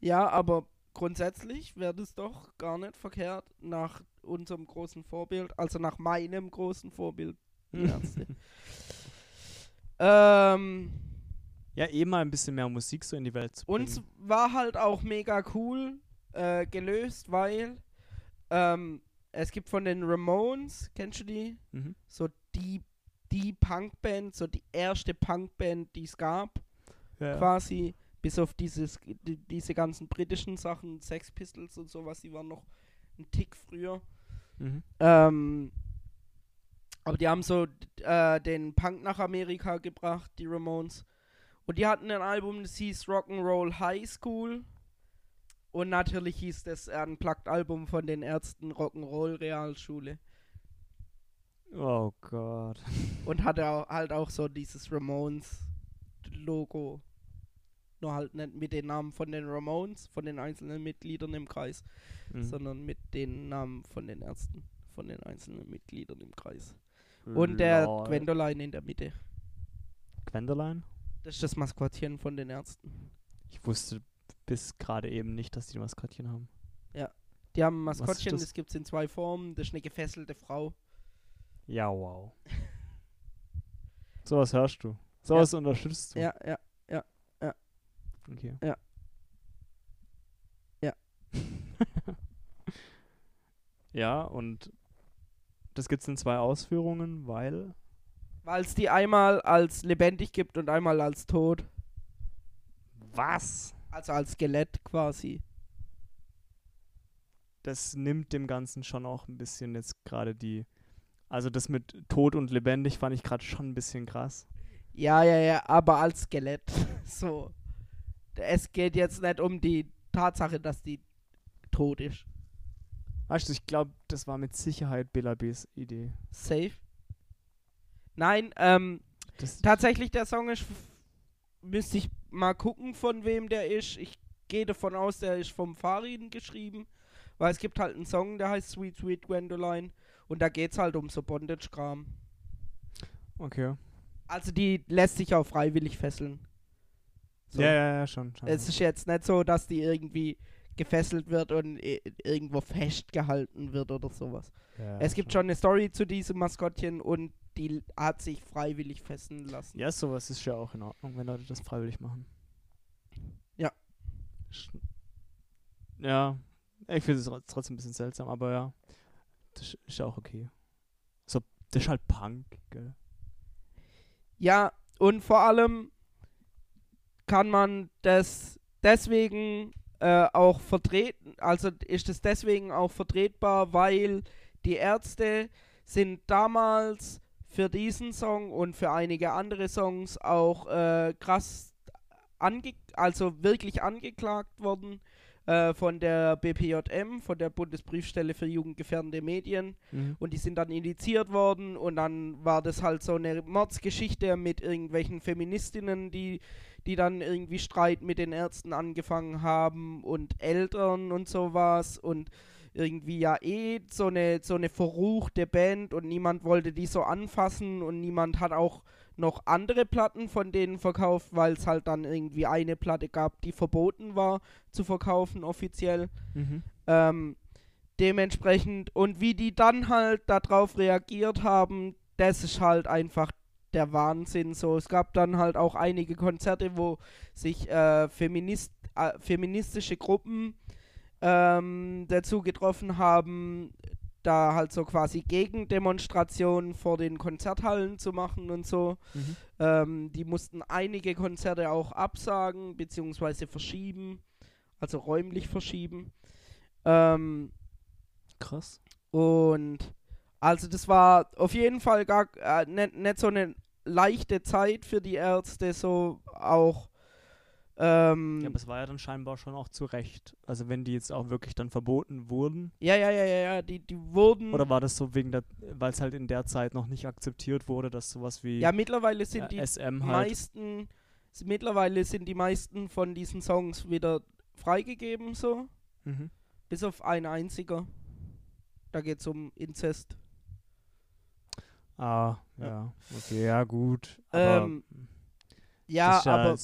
ja, aber grundsätzlich wäre das doch gar nicht verkehrt nach unserem großen Vorbild, also nach meinem großen Vorbild, ähm, Ja, eh mal ein bisschen mehr Musik so in die Welt zu bringen. uns war halt auch mega cool äh, gelöst, weil ähm, es gibt von den Ramones, kennst du die? Mhm. So die, die Punkband, so die erste Punkband, die es gab. Ja, quasi, bis auf dieses, die, diese ganzen britischen Sachen, Sex Pistols und sowas, die waren noch ein Tick früher. Mhm. Ähm, aber die haben so äh, den Punk nach Amerika gebracht, die Ramones. Und die hatten ein Album, das hieß Rock'n'Roll High School. Und natürlich hieß das ein Plugged-Album von den Ärzten Rock'n'Roll Realschule. Oh Gott. Und hatte au- halt auch so dieses Ramones-Logo. Nur halt nicht mit den Namen von den Ramones, von den einzelnen Mitgliedern im Kreis, Mhm. sondern mit den Namen von den Ärzten, von den einzelnen Mitgliedern im Kreis. Und der Lol. Gwendoline in der Mitte. Gwendoline? Das ist das Maskottchen von den Ärzten. Ich wusste bis gerade eben nicht, dass die ein Maskottchen haben. Die haben ein Maskottchen, das? das, gibt es in zwei Formen. Das ist eine gefesselte Frau. Ja, wow. Sowas hörst du. Sowas unterstützt du. Ja, ja. Okay. Ja. Ja. ja, und das gibt's in zwei Ausführungen, weil. Weil es die einmal als lebendig gibt und einmal als tot. Was? Also als Skelett quasi. Das nimmt dem Ganzen schon auch ein bisschen jetzt gerade die. Also das mit tot und lebendig fand ich gerade schon ein bisschen krass. Ja, ja, ja, aber als Skelett. so. Es geht jetzt nicht um die Tatsache, dass die tot ist. Weißt du, ich glaube, das war mit Sicherheit Bela B's Idee. Safe. Nein, ähm, Das, tatsächlich der Song ist. Müsste ich mal gucken, von wem der ist. Ich gehe davon aus, der ist vom Farin geschrieben. Weil es gibt halt einen Song, der heißt Sweet Sweet Gwendoline. Und da geht's halt um so Bondage-Kram. okay. Also die lässt sich auch freiwillig fesseln. So. Ja, ja, ja, schon. schon. Es ist jetzt nicht so, dass die irgendwie gefesselt wird und irgendwo festgehalten wird oder sowas. Ja, es gibt schon eine Story zu diesem Maskottchen und die hat sich freiwillig fesseln lassen. Ja, sowas ist ja auch in Ordnung, wenn Leute das freiwillig machen. Ja. Ja, ich finde es tro- trotzdem ein bisschen seltsam, aber ja, das ist ja auch okay. So, das ist halt Punk, gell? Ja, und vor allem kann man das deswegen äh, auch vertreten, also ist es deswegen auch vertretbar, weil die Ärzte sind damals für diesen Song und für einige andere Songs auch äh, krass ange also wirklich angeklagt worden äh, von der BPJM, von der Bundesprüfstelle für jugendgefährdende Medien. Mhm. Und die sind dann indiziert worden und dann war das halt so eine Mordsgeschichte mit irgendwelchen Feministinnen, die, die dann irgendwie Streit mit den Ärzten angefangen haben und Eltern und sowas und irgendwie ja eh so eine, so eine verruchte Band und niemand wollte die so anfassen und niemand hat auch noch andere Platten von denen verkauft, weil es halt dann irgendwie eine Platte gab, die verboten war zu verkaufen offiziell. Mhm. Ähm, dementsprechend und wie die dann halt darauf reagiert haben, das ist halt einfach der Wahnsinn. So, es gab dann halt auch einige Konzerte, wo sich äh, Feminist, äh, feministische Gruppen ähm, dazu getroffen haben, da halt so quasi Gegendemonstrationen vor den Konzerthallen zu machen und so. Mhm. Ähm, die mussten einige Konzerte auch absagen beziehungsweise verschieben, also räumlich verschieben. Ähm, Krass. und also das war auf jeden Fall gar äh, nicht, nicht so eine leichte Zeit für die Ärzte, so auch. Ähm, Ja, aber es war ja dann scheinbar schon auch zu Recht. Also wenn die jetzt auch wirklich dann verboten wurden. ja, ja, ja, ja, ja, die, die wurden. Oder war das so wegen der, weil es halt in der Zeit noch nicht akzeptiert wurde, dass sowas wie ja, mittlerweile sind ja, die SM halt. meisten, mittlerweile sind die meisten von diesen Songs wieder freigegeben, so. Mhm. Bis auf ein einziger. Da geht's um Inzest. Ah, Ja. ja. Okay, ja gut. Aber Ähm, Ja, aber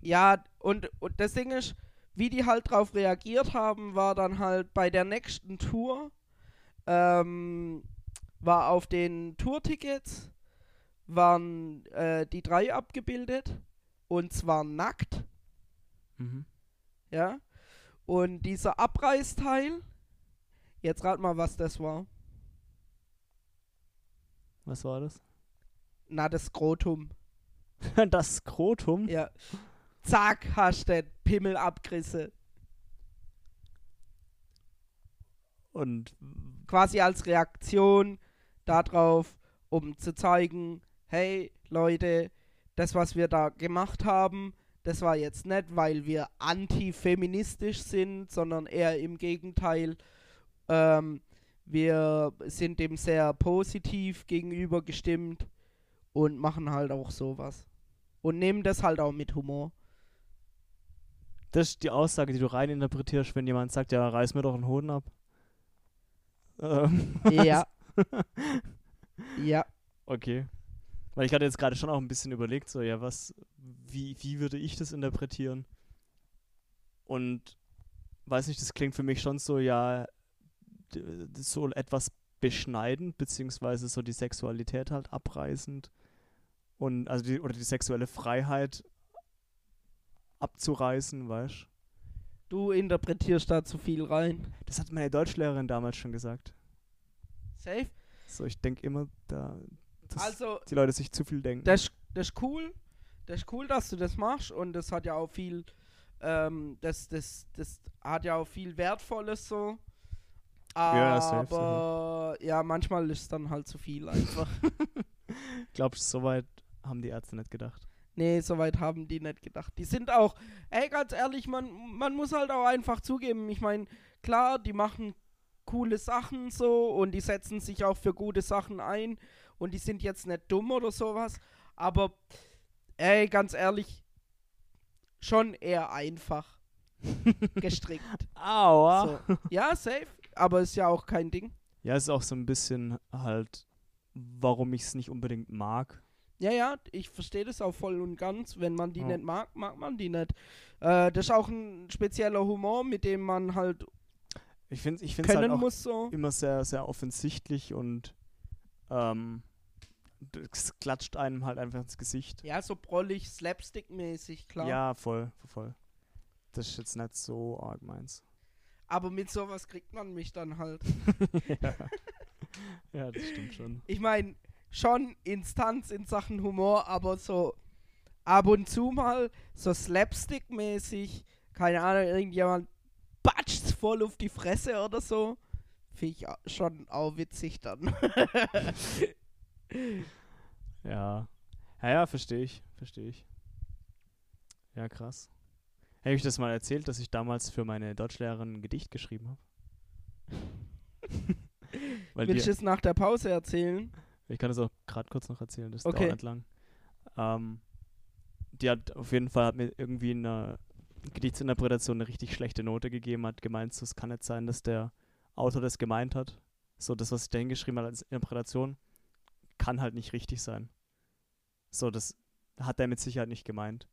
Ja, und, und das Ding ist, wie die halt drauf reagiert haben, war dann halt bei der nächsten Tour, ähm, war auf den Tourtickets, waren äh, die drei abgebildet und zwar nackt, Mhm. ja. Und dieser Abreißteil, jetzt rat mal, was das war. Was war das? Na, das Skrotum. das Skrotum? Ja. Zack, hast du den Pimmel abgerissen. Und quasi als Reaktion darauf, um zu zeigen, hey Leute, das, was wir da gemacht haben, das war jetzt nicht, weil wir antifeministisch sind, sondern eher im Gegenteil. Ähm, wir sind dem sehr positiv gegenüber gestimmt und machen halt auch sowas. Und nehmen das halt auch mit Humor. Das ist die Aussage, die du reininterpretierst, wenn jemand sagt, ja, reiß mir doch einen Hoden ab. Ähm, Ja. ja. Okay. Weil ich hatte jetzt gerade schon auch ein bisschen überlegt, so, ja, was, wie, wie würde ich das interpretieren? Und weiß nicht, das klingt für mich schon so, ja, so etwas beschneidend, beziehungsweise so die Sexualität halt abreißend. Und, also die, oder die sexuelle Freiheit abzureißen, weißt Du interpretierst da zu viel rein. Das hat meine Deutschlehrerin damals schon gesagt. Safe? So, ich denke immer, da, dass Also, die Leute sich zu viel denken. das, das ist cool. Das ist cool, dass du das machst und das hat ja auch viel, ähm, das, das, das hat ja auch viel Wertvolles so. Ja, safe, Aber ja, manchmal ist es dann halt zu viel einfach. Glaubst du, soweit haben die Ärzte nicht gedacht? Nee, soweit haben die nicht gedacht. Die sind auch, ey, ganz ehrlich, man, man muss halt auch einfach zugeben. Ich meine, klar, die machen coole Sachen so und die setzen sich auch für gute Sachen ein und die sind jetzt nicht dumm oder sowas. Aber, ey, ganz ehrlich, schon eher einfach gestrickt. Aua. So. Ja, safe, aber ist ja auch kein Ding. Ja, ist auch so ein bisschen halt, warum ich es nicht unbedingt mag. Ja, ja, ich verstehe das auch voll und ganz. Wenn man die Ja. nicht mag, mag man die nicht. Äh, das ist auch ein spezieller Humor, mit dem man halt Ich finde ich find's halt können auch muss so. immer sehr, sehr offensichtlich und ähm, das klatscht einem halt einfach ins Gesicht. Ja, so brollig, slapstick-mäßig, klar. Ja, voll, voll. Das ist jetzt nicht so arg meins. Aber mit sowas kriegt man mich dann halt. ja. ja, das stimmt schon. Ich meine, schon Instanz in Sachen Humor, aber so ab und zu mal so slapstick-mäßig, keine Ahnung, irgendjemand batscht voll auf die Fresse oder so. Finde ich schon auch witzig dann. Ja. Ja, ja, verstehe ich, verstehe ich. Ja, krass. Habe ich das mal erzählt, dass ich damals für meine Deutschlehrerin ein Gedicht geschrieben habe? Willst du es nach der Pause erzählen? Ich kann das auch gerade kurz noch erzählen, das Okay. dauert nicht lang. Ähm, die hat auf jeden Fall hat mir irgendwie in einer Gedichtsinterpretation eine richtig schlechte Note gegeben, hat gemeint, so, es kann nicht sein, dass der Autor das gemeint hat. So, das, was ich da hingeschrieben habe als Interpretation, kann halt nicht richtig sein. So, das hat er mit Sicherheit nicht gemeint.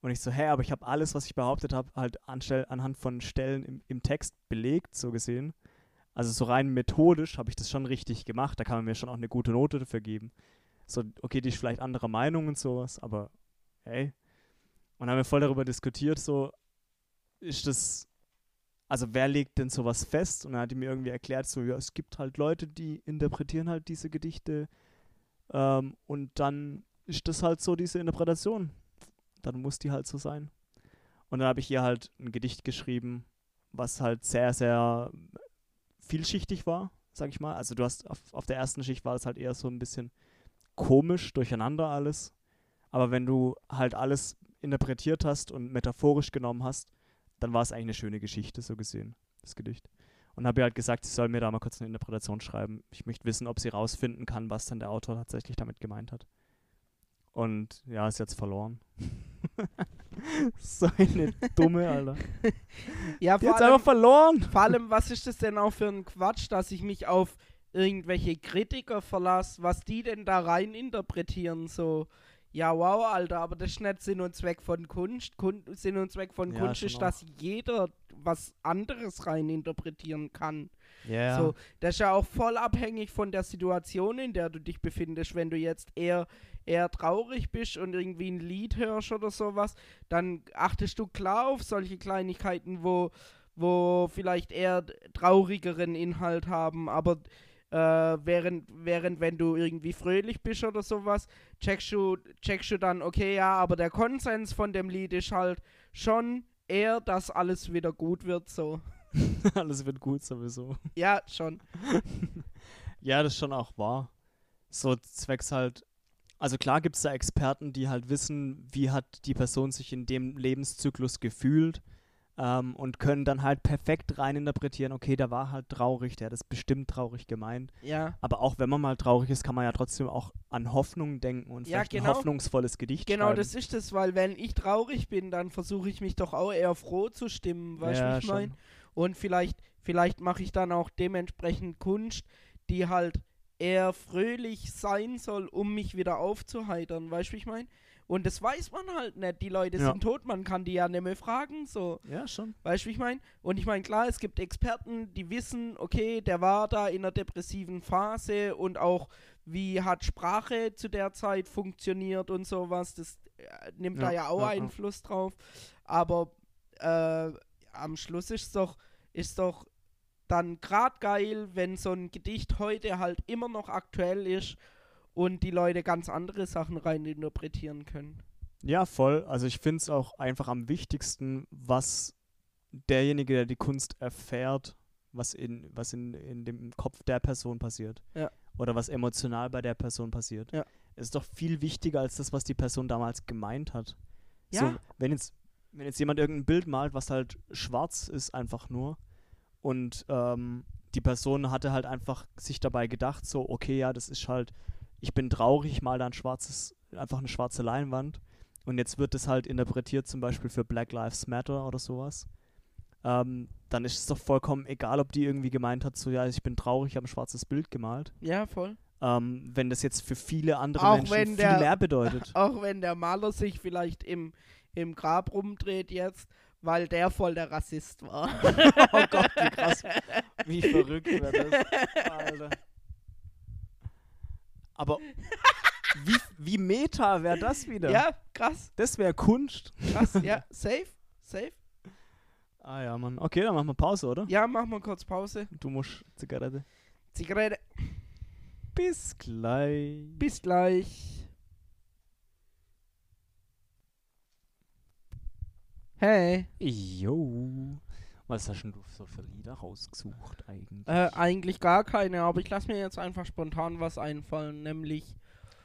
Und ich so, hä, aber ich habe alles, was ich behauptet habe, halt anstell, anhand von Stellen im, im Text belegt, so gesehen. Also so rein methodisch habe ich das schon richtig gemacht. Da kann man mir schon auch eine gute Note dafür geben. So, okay, die ist vielleicht anderer Meinung und sowas, aber hey. Und haben wir voll darüber diskutiert, so, ist das, also wer legt denn sowas fest? Und dann hat die mir irgendwie erklärt, so, ja, es gibt halt Leute, die interpretieren halt diese Gedichte ähm, und dann ist das halt so diese Interpretation. Dann muss die halt so sein. Und dann habe ich ihr halt ein Gedicht geschrieben, was halt sehr, sehr vielschichtig war, sag ich mal. Also du hast auf, auf der ersten Schicht war das halt eher so ein bisschen komisch, durcheinander alles. Aber wenn du halt alles interpretiert hast und metaphorisch genommen hast, dann war es eigentlich eine schöne Geschichte, so gesehen, das Gedicht. Und habe ihr halt gesagt, sie soll mir da mal kurz eine Interpretation schreiben. Ich möchte wissen, ob sie rausfinden kann, was dann der Autor tatsächlich damit gemeint hat. Und ja, ist jetzt verloren. so eine dumme, Alter. Ja, Die vor hat's einfach allem, verloren. vor allem, was ist das denn auch für ein Quatsch, dass ich mich auf irgendwelche Kritiker verlasse, was die denn da rein interpretieren, so. Ja, wow, Alter, aber das ist nicht Sinn und Zweck von Kunst. Kun Sinn und Zweck von Ja, Kunst ist, dass jeder was anderes rein interpretieren kann. Ja, So, das ist ja auch voll abhängig von der Situation, in der du dich befindest. Wenn du jetzt eher, eher traurig bist und irgendwie ein Lied hörst oder sowas, dann achtest du klar auf solche Kleinigkeiten, wo, wo vielleicht eher traurigeren Inhalt haben, aber äh, während, während wenn du irgendwie fröhlich bist oder sowas, checkst du, checkst du dann, okay, ja, aber der Konsens von dem Lied ist halt schon eher, dass alles wieder gut wird, so. alles wird gut sowieso. Ja, schon. Ja, das ist schon auch wahr. So zwecks halt. Also klar gibt es da Experten, die halt wissen, wie hat die Person sich in dem Lebenszyklus gefühlt ähm, und können dann halt perfekt reininterpretieren, okay, der war halt traurig, der hat es bestimmt traurig gemeint. Ja. Aber auch wenn man mal traurig ist, kann man ja trotzdem auch an Hoffnung denken und Ja, vielleicht genau. ein hoffnungsvolles Gedicht Genau, schreiben. das ist es, weil wenn ich traurig bin, dann versuche ich mich doch auch eher froh zu stimmen, weißt du, ja, wie ich meine? Und vielleicht, vielleicht mache ich dann auch dementsprechend Kunst, die halt eher fröhlich sein soll, um mich wieder aufzuheitern, weißt du, wie ich meine? Und das weiß man halt nicht. Die Leute Ja. sind tot, man kann die ja nicht mehr fragen, so. Ja, schon. Weißt du, wie ich meine? Und ich meine, klar, es gibt Experten, die wissen, okay, der war da in einer depressiven Phase und auch, wie hat Sprache zu der Zeit funktioniert und sowas. Das äh, nimmt da Ja, ja auch ja, ja. Einfluss drauf. Aber äh, am Schluss ist doch, ist doch dann grad geil, wenn so ein Gedicht heute halt immer noch aktuell ist und die Leute ganz andere Sachen reininterpretieren können. Ja, voll. Also ich finde es auch einfach am wichtigsten, was derjenige, der die Kunst erfährt, was in, was in, in dem Kopf der Person passiert. Ja. Oder was emotional bei der Person passiert. Ja. Ist doch viel wichtiger als das, was die Person damals gemeint hat. Ja. So, wenn jetzt, wenn jetzt jemand irgendein Bild malt, was halt schwarz ist, einfach nur, und ähm, die Person hatte halt einfach sich dabei gedacht, so, okay, ja, das ist halt, ich bin traurig, mal da ein schwarzes, einfach eine schwarze Leinwand. Und jetzt wird es halt interpretiert, zum Beispiel für Black Lives Matter oder sowas. Ähm, dann ist es doch vollkommen egal, ob die irgendwie gemeint hat, so, ja, ich bin traurig, ich habe ein schwarzes Bild gemalt. Ja, voll. ähm, wenn das jetzt für viele andere Auch Menschen viel der- mehr bedeutet. Auch wenn der Maler sich vielleicht im, im Grab rumdreht jetzt, weil der voll der Rassist war. oh Gott, wie krass. Wie verrückt wäre das. Alter. Aber wie, wie meta wäre das wieder? ja, krass, Das wäre Kunst. krass, ja, safe, safe. Ah ja, Mann. Okay, dann machen wir Pause, oder? Ja, machen wir kurz Pause. Du musst Zigarette. Zigarette, Bis gleich. bis gleich. Hey, Jo. Was hast denn du so für Lieder rausgesucht eigentlich? äh, eigentlich gar keine, aber ich lasse mir jetzt einfach spontan was einfallen, nämlich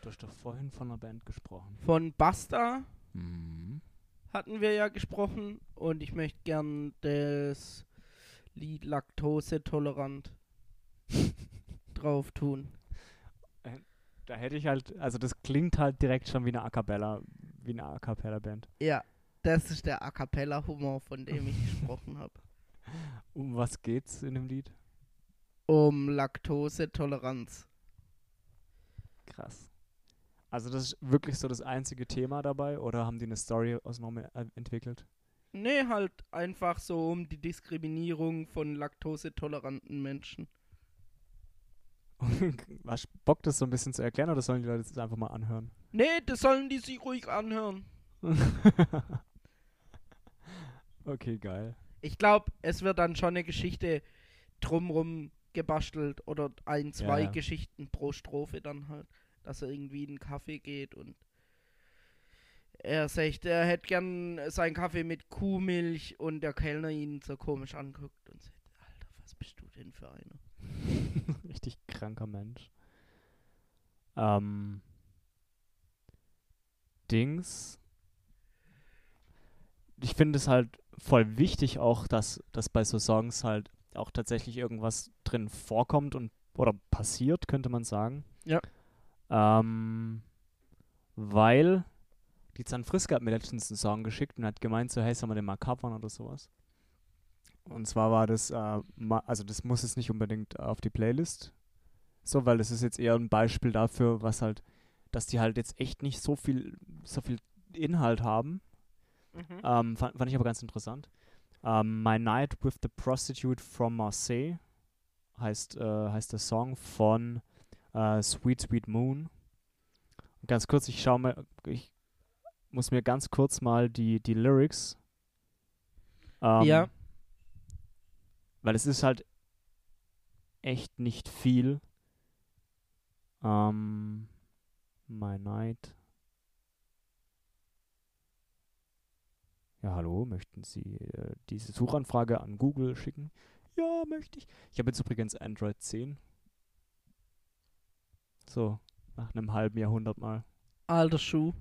du hast doch vorhin von einer Band gesprochen. von Basta Mhm. hatten wir ja gesprochen und ich möchte gern das Lied Laktose tolerant drauf tun. Da hätte ich halt, also das klingt halt direkt schon wie eine A Cappella, wie eine A Cappella Band. Ja, das ist der A cappella Humor, von dem ich gesprochen habe. Um was geht's in dem Lied? Um Laktosetoleranz. Krass. Also das ist wirklich so das einzige Thema dabei oder haben die eine Story außenrum äh, entwickelt? Nee, halt einfach so um die Diskriminierung von laktosetoleranten Menschen. Hast du Bock, das so ein bisschen zu erklären oder sollen die Leute das einfach mal anhören? Nee, das sollen die sich ruhig anhören. okay, geil. Ich glaube, es wird dann schon eine Geschichte drumrum gebastelt oder ein, zwei ja. Geschichten pro Strophe dann halt, dass er irgendwie in einen Kaffee geht und er sagt, er hätte gern seinen Kaffee mit Kuhmilch und der Kellner ihn so komisch anguckt und sagt, Alter, was bist du denn für einer? Richtig kranker Mensch. Ähm. Dings. Ich finde es halt voll wichtig auch, dass, dass bei so Songs halt auch tatsächlich irgendwas drin vorkommt und oder passiert, könnte man sagen. Ja. Ähm, weil die Zanfriska hat mir letztens einen Song geschickt und hat gemeint, so, hey, sollen wir den mal covern oder sowas. Und zwar war das, äh, also das muss jetzt nicht unbedingt auf die Playlist, so, weil das ist jetzt eher ein Beispiel dafür, was halt, dass die halt jetzt echt nicht so viel, so viel Inhalt haben. Mhm. Ähm, fand, fand ich aber ganz interessant. Ähm, My Night with the Prostitute from Marseille heißt, äh, heißt der Song von äh, Sweet Sweet Moon. Und ganz kurz, ich schaue mir, ich muss mir ganz kurz mal die, die Lyrics. Ähm, Ja. Weil es ist halt echt nicht viel. Ähm, My Night. Ja, hallo, möchten Sie äh, diese Suchanfrage an Google schicken? Ja, möchte ich. Ich habe jetzt übrigens Android 10. So, nach einem halben Jahrhundert mal. Alter Schuh.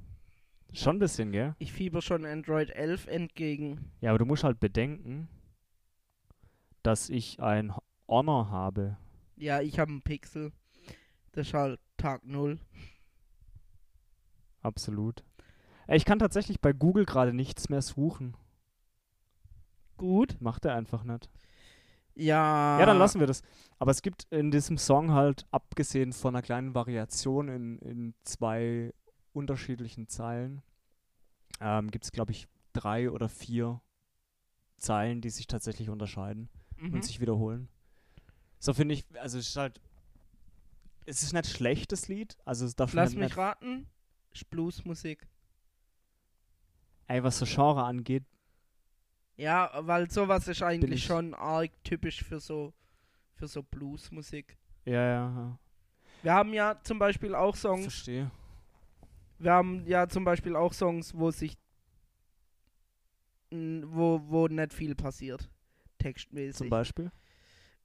Schon ein bisschen, gell? Ich fieber schon Android 11 entgegen. Ja, aber du musst halt bedenken, dass ich ein Honor habe. Ja, ich habe einen Pixel. Das ist halt Tag Null. Absolut. Ich kann tatsächlich bei Google gerade nichts mehr suchen. Gut. Macht er einfach nicht. Ja. Ja, dann lassen wir das. Aber es gibt in diesem Song halt, abgesehen von einer kleinen Variation in, in zwei unterschiedlichen Zeilen, ähm, gibt es, glaube ich, drei oder vier Zeilen, die sich tatsächlich unterscheiden Mhm. und sich wiederholen. So finde ich, also es ist halt, es ist nicht schlechtes Lied, also es darf Lass mich raten. Bluesmusik. Ey, was so Genre angeht, Ja, weil sowas ist eigentlich ich- schon arg typisch für so für so Bluesmusik. ja, ja, ja. Wir haben ja zum Beispiel auch Songs, verstehe. wir haben ja zum Beispiel auch Songs, wo sich wo, wo nicht viel passiert. Textmäßig. Zum Beispiel.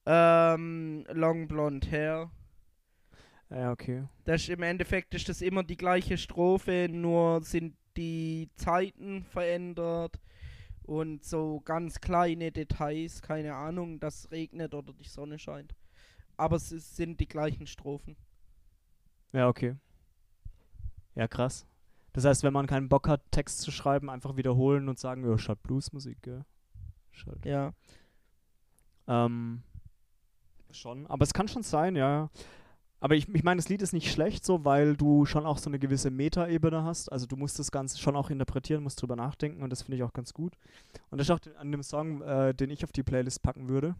Ähm, Long Blonde Hair. Ja, okay. Das ist, Im Endeffekt ist das immer die gleiche Strophe, nur sind die Zeiten verändert und so ganz kleine Details, keine Ahnung, dass es regnet oder die Sonne scheint. Aber es ist, sind die gleichen Strophen. Ja, okay. Ja, krass. Das heißt, wenn man keinen Bock hat, Text zu schreiben, einfach wiederholen und sagen, ja, schalt Bluesmusik, gell? Schalt. Ja. Ähm, schon. Aber es kann schon sein, ja. Aber ich, ich meine, das Lied ist nicht schlecht so, weil du schon auch so eine gewisse Meta-Ebene hast. Also du musst das Ganze schon auch interpretieren, musst drüber nachdenken und das finde ich auch ganz gut. Und das ist auch den- an dem Song, äh, den ich auf die Playlist packen würde.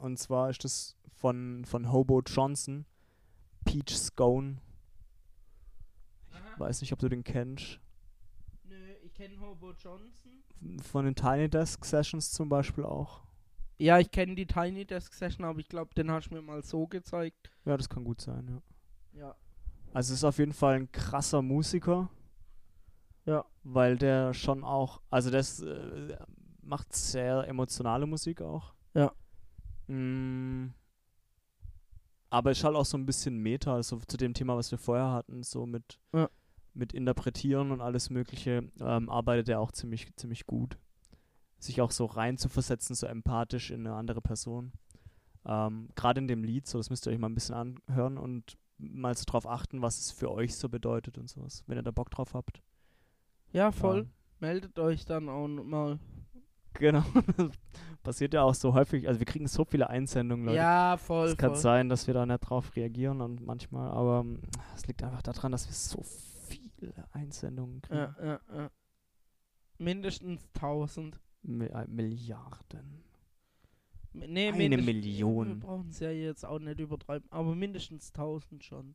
Und zwar ist das von, von Hobo Johnson, Peach Scone. Ich weiß nicht, ob du den kennst. Nö, ich kenne Hobo Johnson. Von den Tiny Desk Sessions zum Beispiel auch. Ja, ich kenne die Tiny Desk Session, aber ich glaube, den hast du mir mal so gezeigt. Ja, das kann gut sein, ja. Ja. Also es ist auf jeden Fall ein krasser Musiker. Ja. Weil der schon auch, also das äh, macht sehr emotionale Musik auch. Ja. Mm, aber ist halt auch so ein bisschen Meta, also zu dem Thema, was wir vorher hatten, so mit, Ja. mit Interpretieren und alles Mögliche, ähm, arbeitet er auch ziemlich, ziemlich gut. Sich auch so rein zu versetzen, so empathisch in eine andere Person. Ähm, Gerade in dem Lied, so das müsst ihr euch mal ein bisschen anhören und mal so drauf achten, was es für euch so bedeutet und sowas, wenn ihr da Bock drauf habt. Ja, voll. Ähm, Meldet euch dann auch mal. genau. Passiert ja auch so häufig, also wir kriegen so viele Einsendungen, Leute. Ja, voll. es kann voll. sein, dass wir da nicht drauf reagieren und manchmal, aber ähm, es liegt einfach daran, dass wir so viele Einsendungen kriegen. Ja, ja, ja. Mindestens 1000. Äh, Milliarden. Nee, Eine Million. Wir brauchen es ja jetzt auch nicht übertreiben, aber mindestens 1000 schon.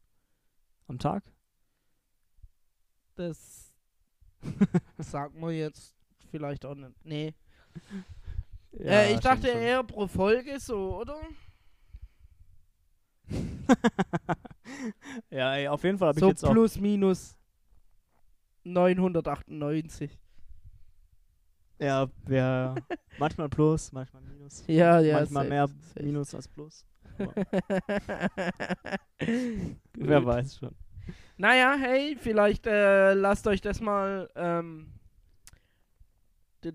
Am Tag? Das sagt man jetzt vielleicht auch nicht. Nee. äh, ich dachte schon. eher pro Folge so, oder? ja, ey, auf jeden Fall habe So ich jetzt auch. plus minus 998. Ja, ja, manchmal plus, manchmal minus. Ja, ja. manchmal mehr safe. Minus als Plus. Wer weiß schon. Naja, hey, vielleicht äh, lasst euch das mal ähm,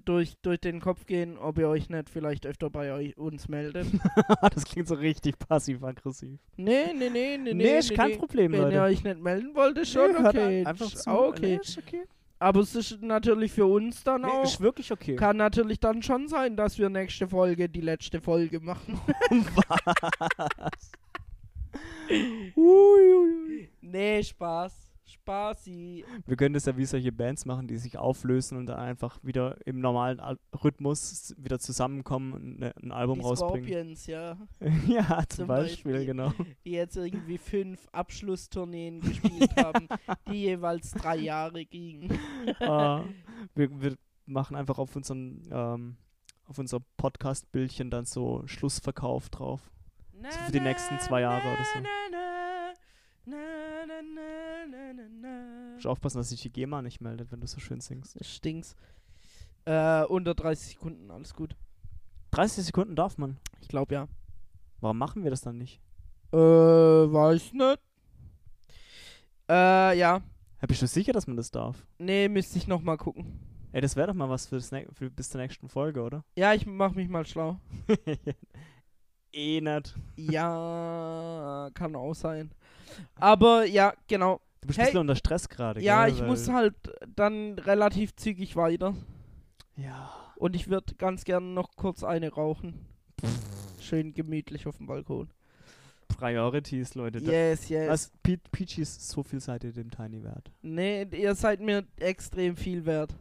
durch, durch den Kopf gehen, ob ihr euch nicht vielleicht öfter bei euch, uns meldet. das klingt so richtig passiv-aggressiv. nee, nee, nee, nee, Nee, ist kein nee. Problem, Wenn ihr Leute. euch nicht melden wollt, ist schon Nee, okay. Einfach zu. okay. Nee, ist okay. Aber es ist natürlich für uns dann Nee, auch. ist wirklich okay. Kann natürlich dann schon sein, dass wir nächste Folge die letzte Folge machen. Was? Uiuiui. nee, Spaß. Spaßi. Wir können das ja wie solche Bands machen, die sich auflösen und dann einfach wieder im normalen Al Rhythmus wieder zusammenkommen und ne, ein Album Die rausbringen. Scorpions, ja. ja, zum, Zum Beispiel, Beispiel. genau. Die jetzt irgendwie fünf Abschlusstourneen gespielt haben, die jeweils drei Jahre gingen. Ah, wir, wir machen einfach auf unseren ähm, auf unser Podcast-Bildchen dann so Schlussverkauf drauf. So für die nächsten zwei Jahre oder so. Muss aufpassen, dass sich die GEMA nicht meldet, wenn du so schön singst. Stinks. Äh, unter 30 Sekunden, alles gut. 30 Sekunden darf man. Ich glaube ja. Warum machen wir das dann nicht? Äh, weiß nicht. Äh, ja. Ja, bist du sicher, dass man das darf? Nee, müsste ich nochmal gucken. Ey, das wäre doch mal was für, das für bis zur nächsten Folge, oder? Ja, ich mach mich mal schlau. eh nicht. Ja, kann auch sein. Aber ja, genau. Du bist Hey. ein bisschen unter Stress gerade, Ja, gell? ich muss halt dann relativ zügig weiter. Ja. Und ich würde ganz gerne noch kurz eine rauchen. Schön gemütlich auf dem Balkon. Priorities, Leute. Yes, yes. Was? Pe Peachy ist so viel seid ihr dem Tiny wert. Nee, ihr seid mir extrem viel wert.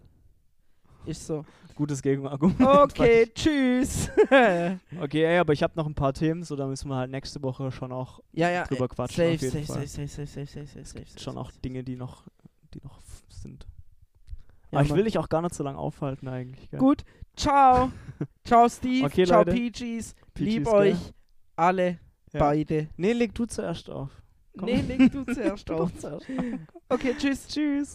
Ist so. Gutes Gegenargument. Okay, tschüss. Okay, ey, aber ich habe noch ein paar Themen, so da müssen wir halt nächste Woche schon auch ja, ja. drüber äh, quatschen. Safe, auf jeden safe, Fall. safe, safe, safe, safe, safe, safe, safe, schon auch. Dinge, die noch, die noch sind. Ja, aber ich will dich auch gar nicht so lange aufhalten eigentlich. Gell? Gut, ciao. ciao, Steve. Okay, ciao, Leute. Peaches. Peaches, Lieb gell? euch alle Ja. beide. Nee, leg du zuerst auf. Komm. Nee, leg du zuerst auf. Okay, tschüss. Tschüss.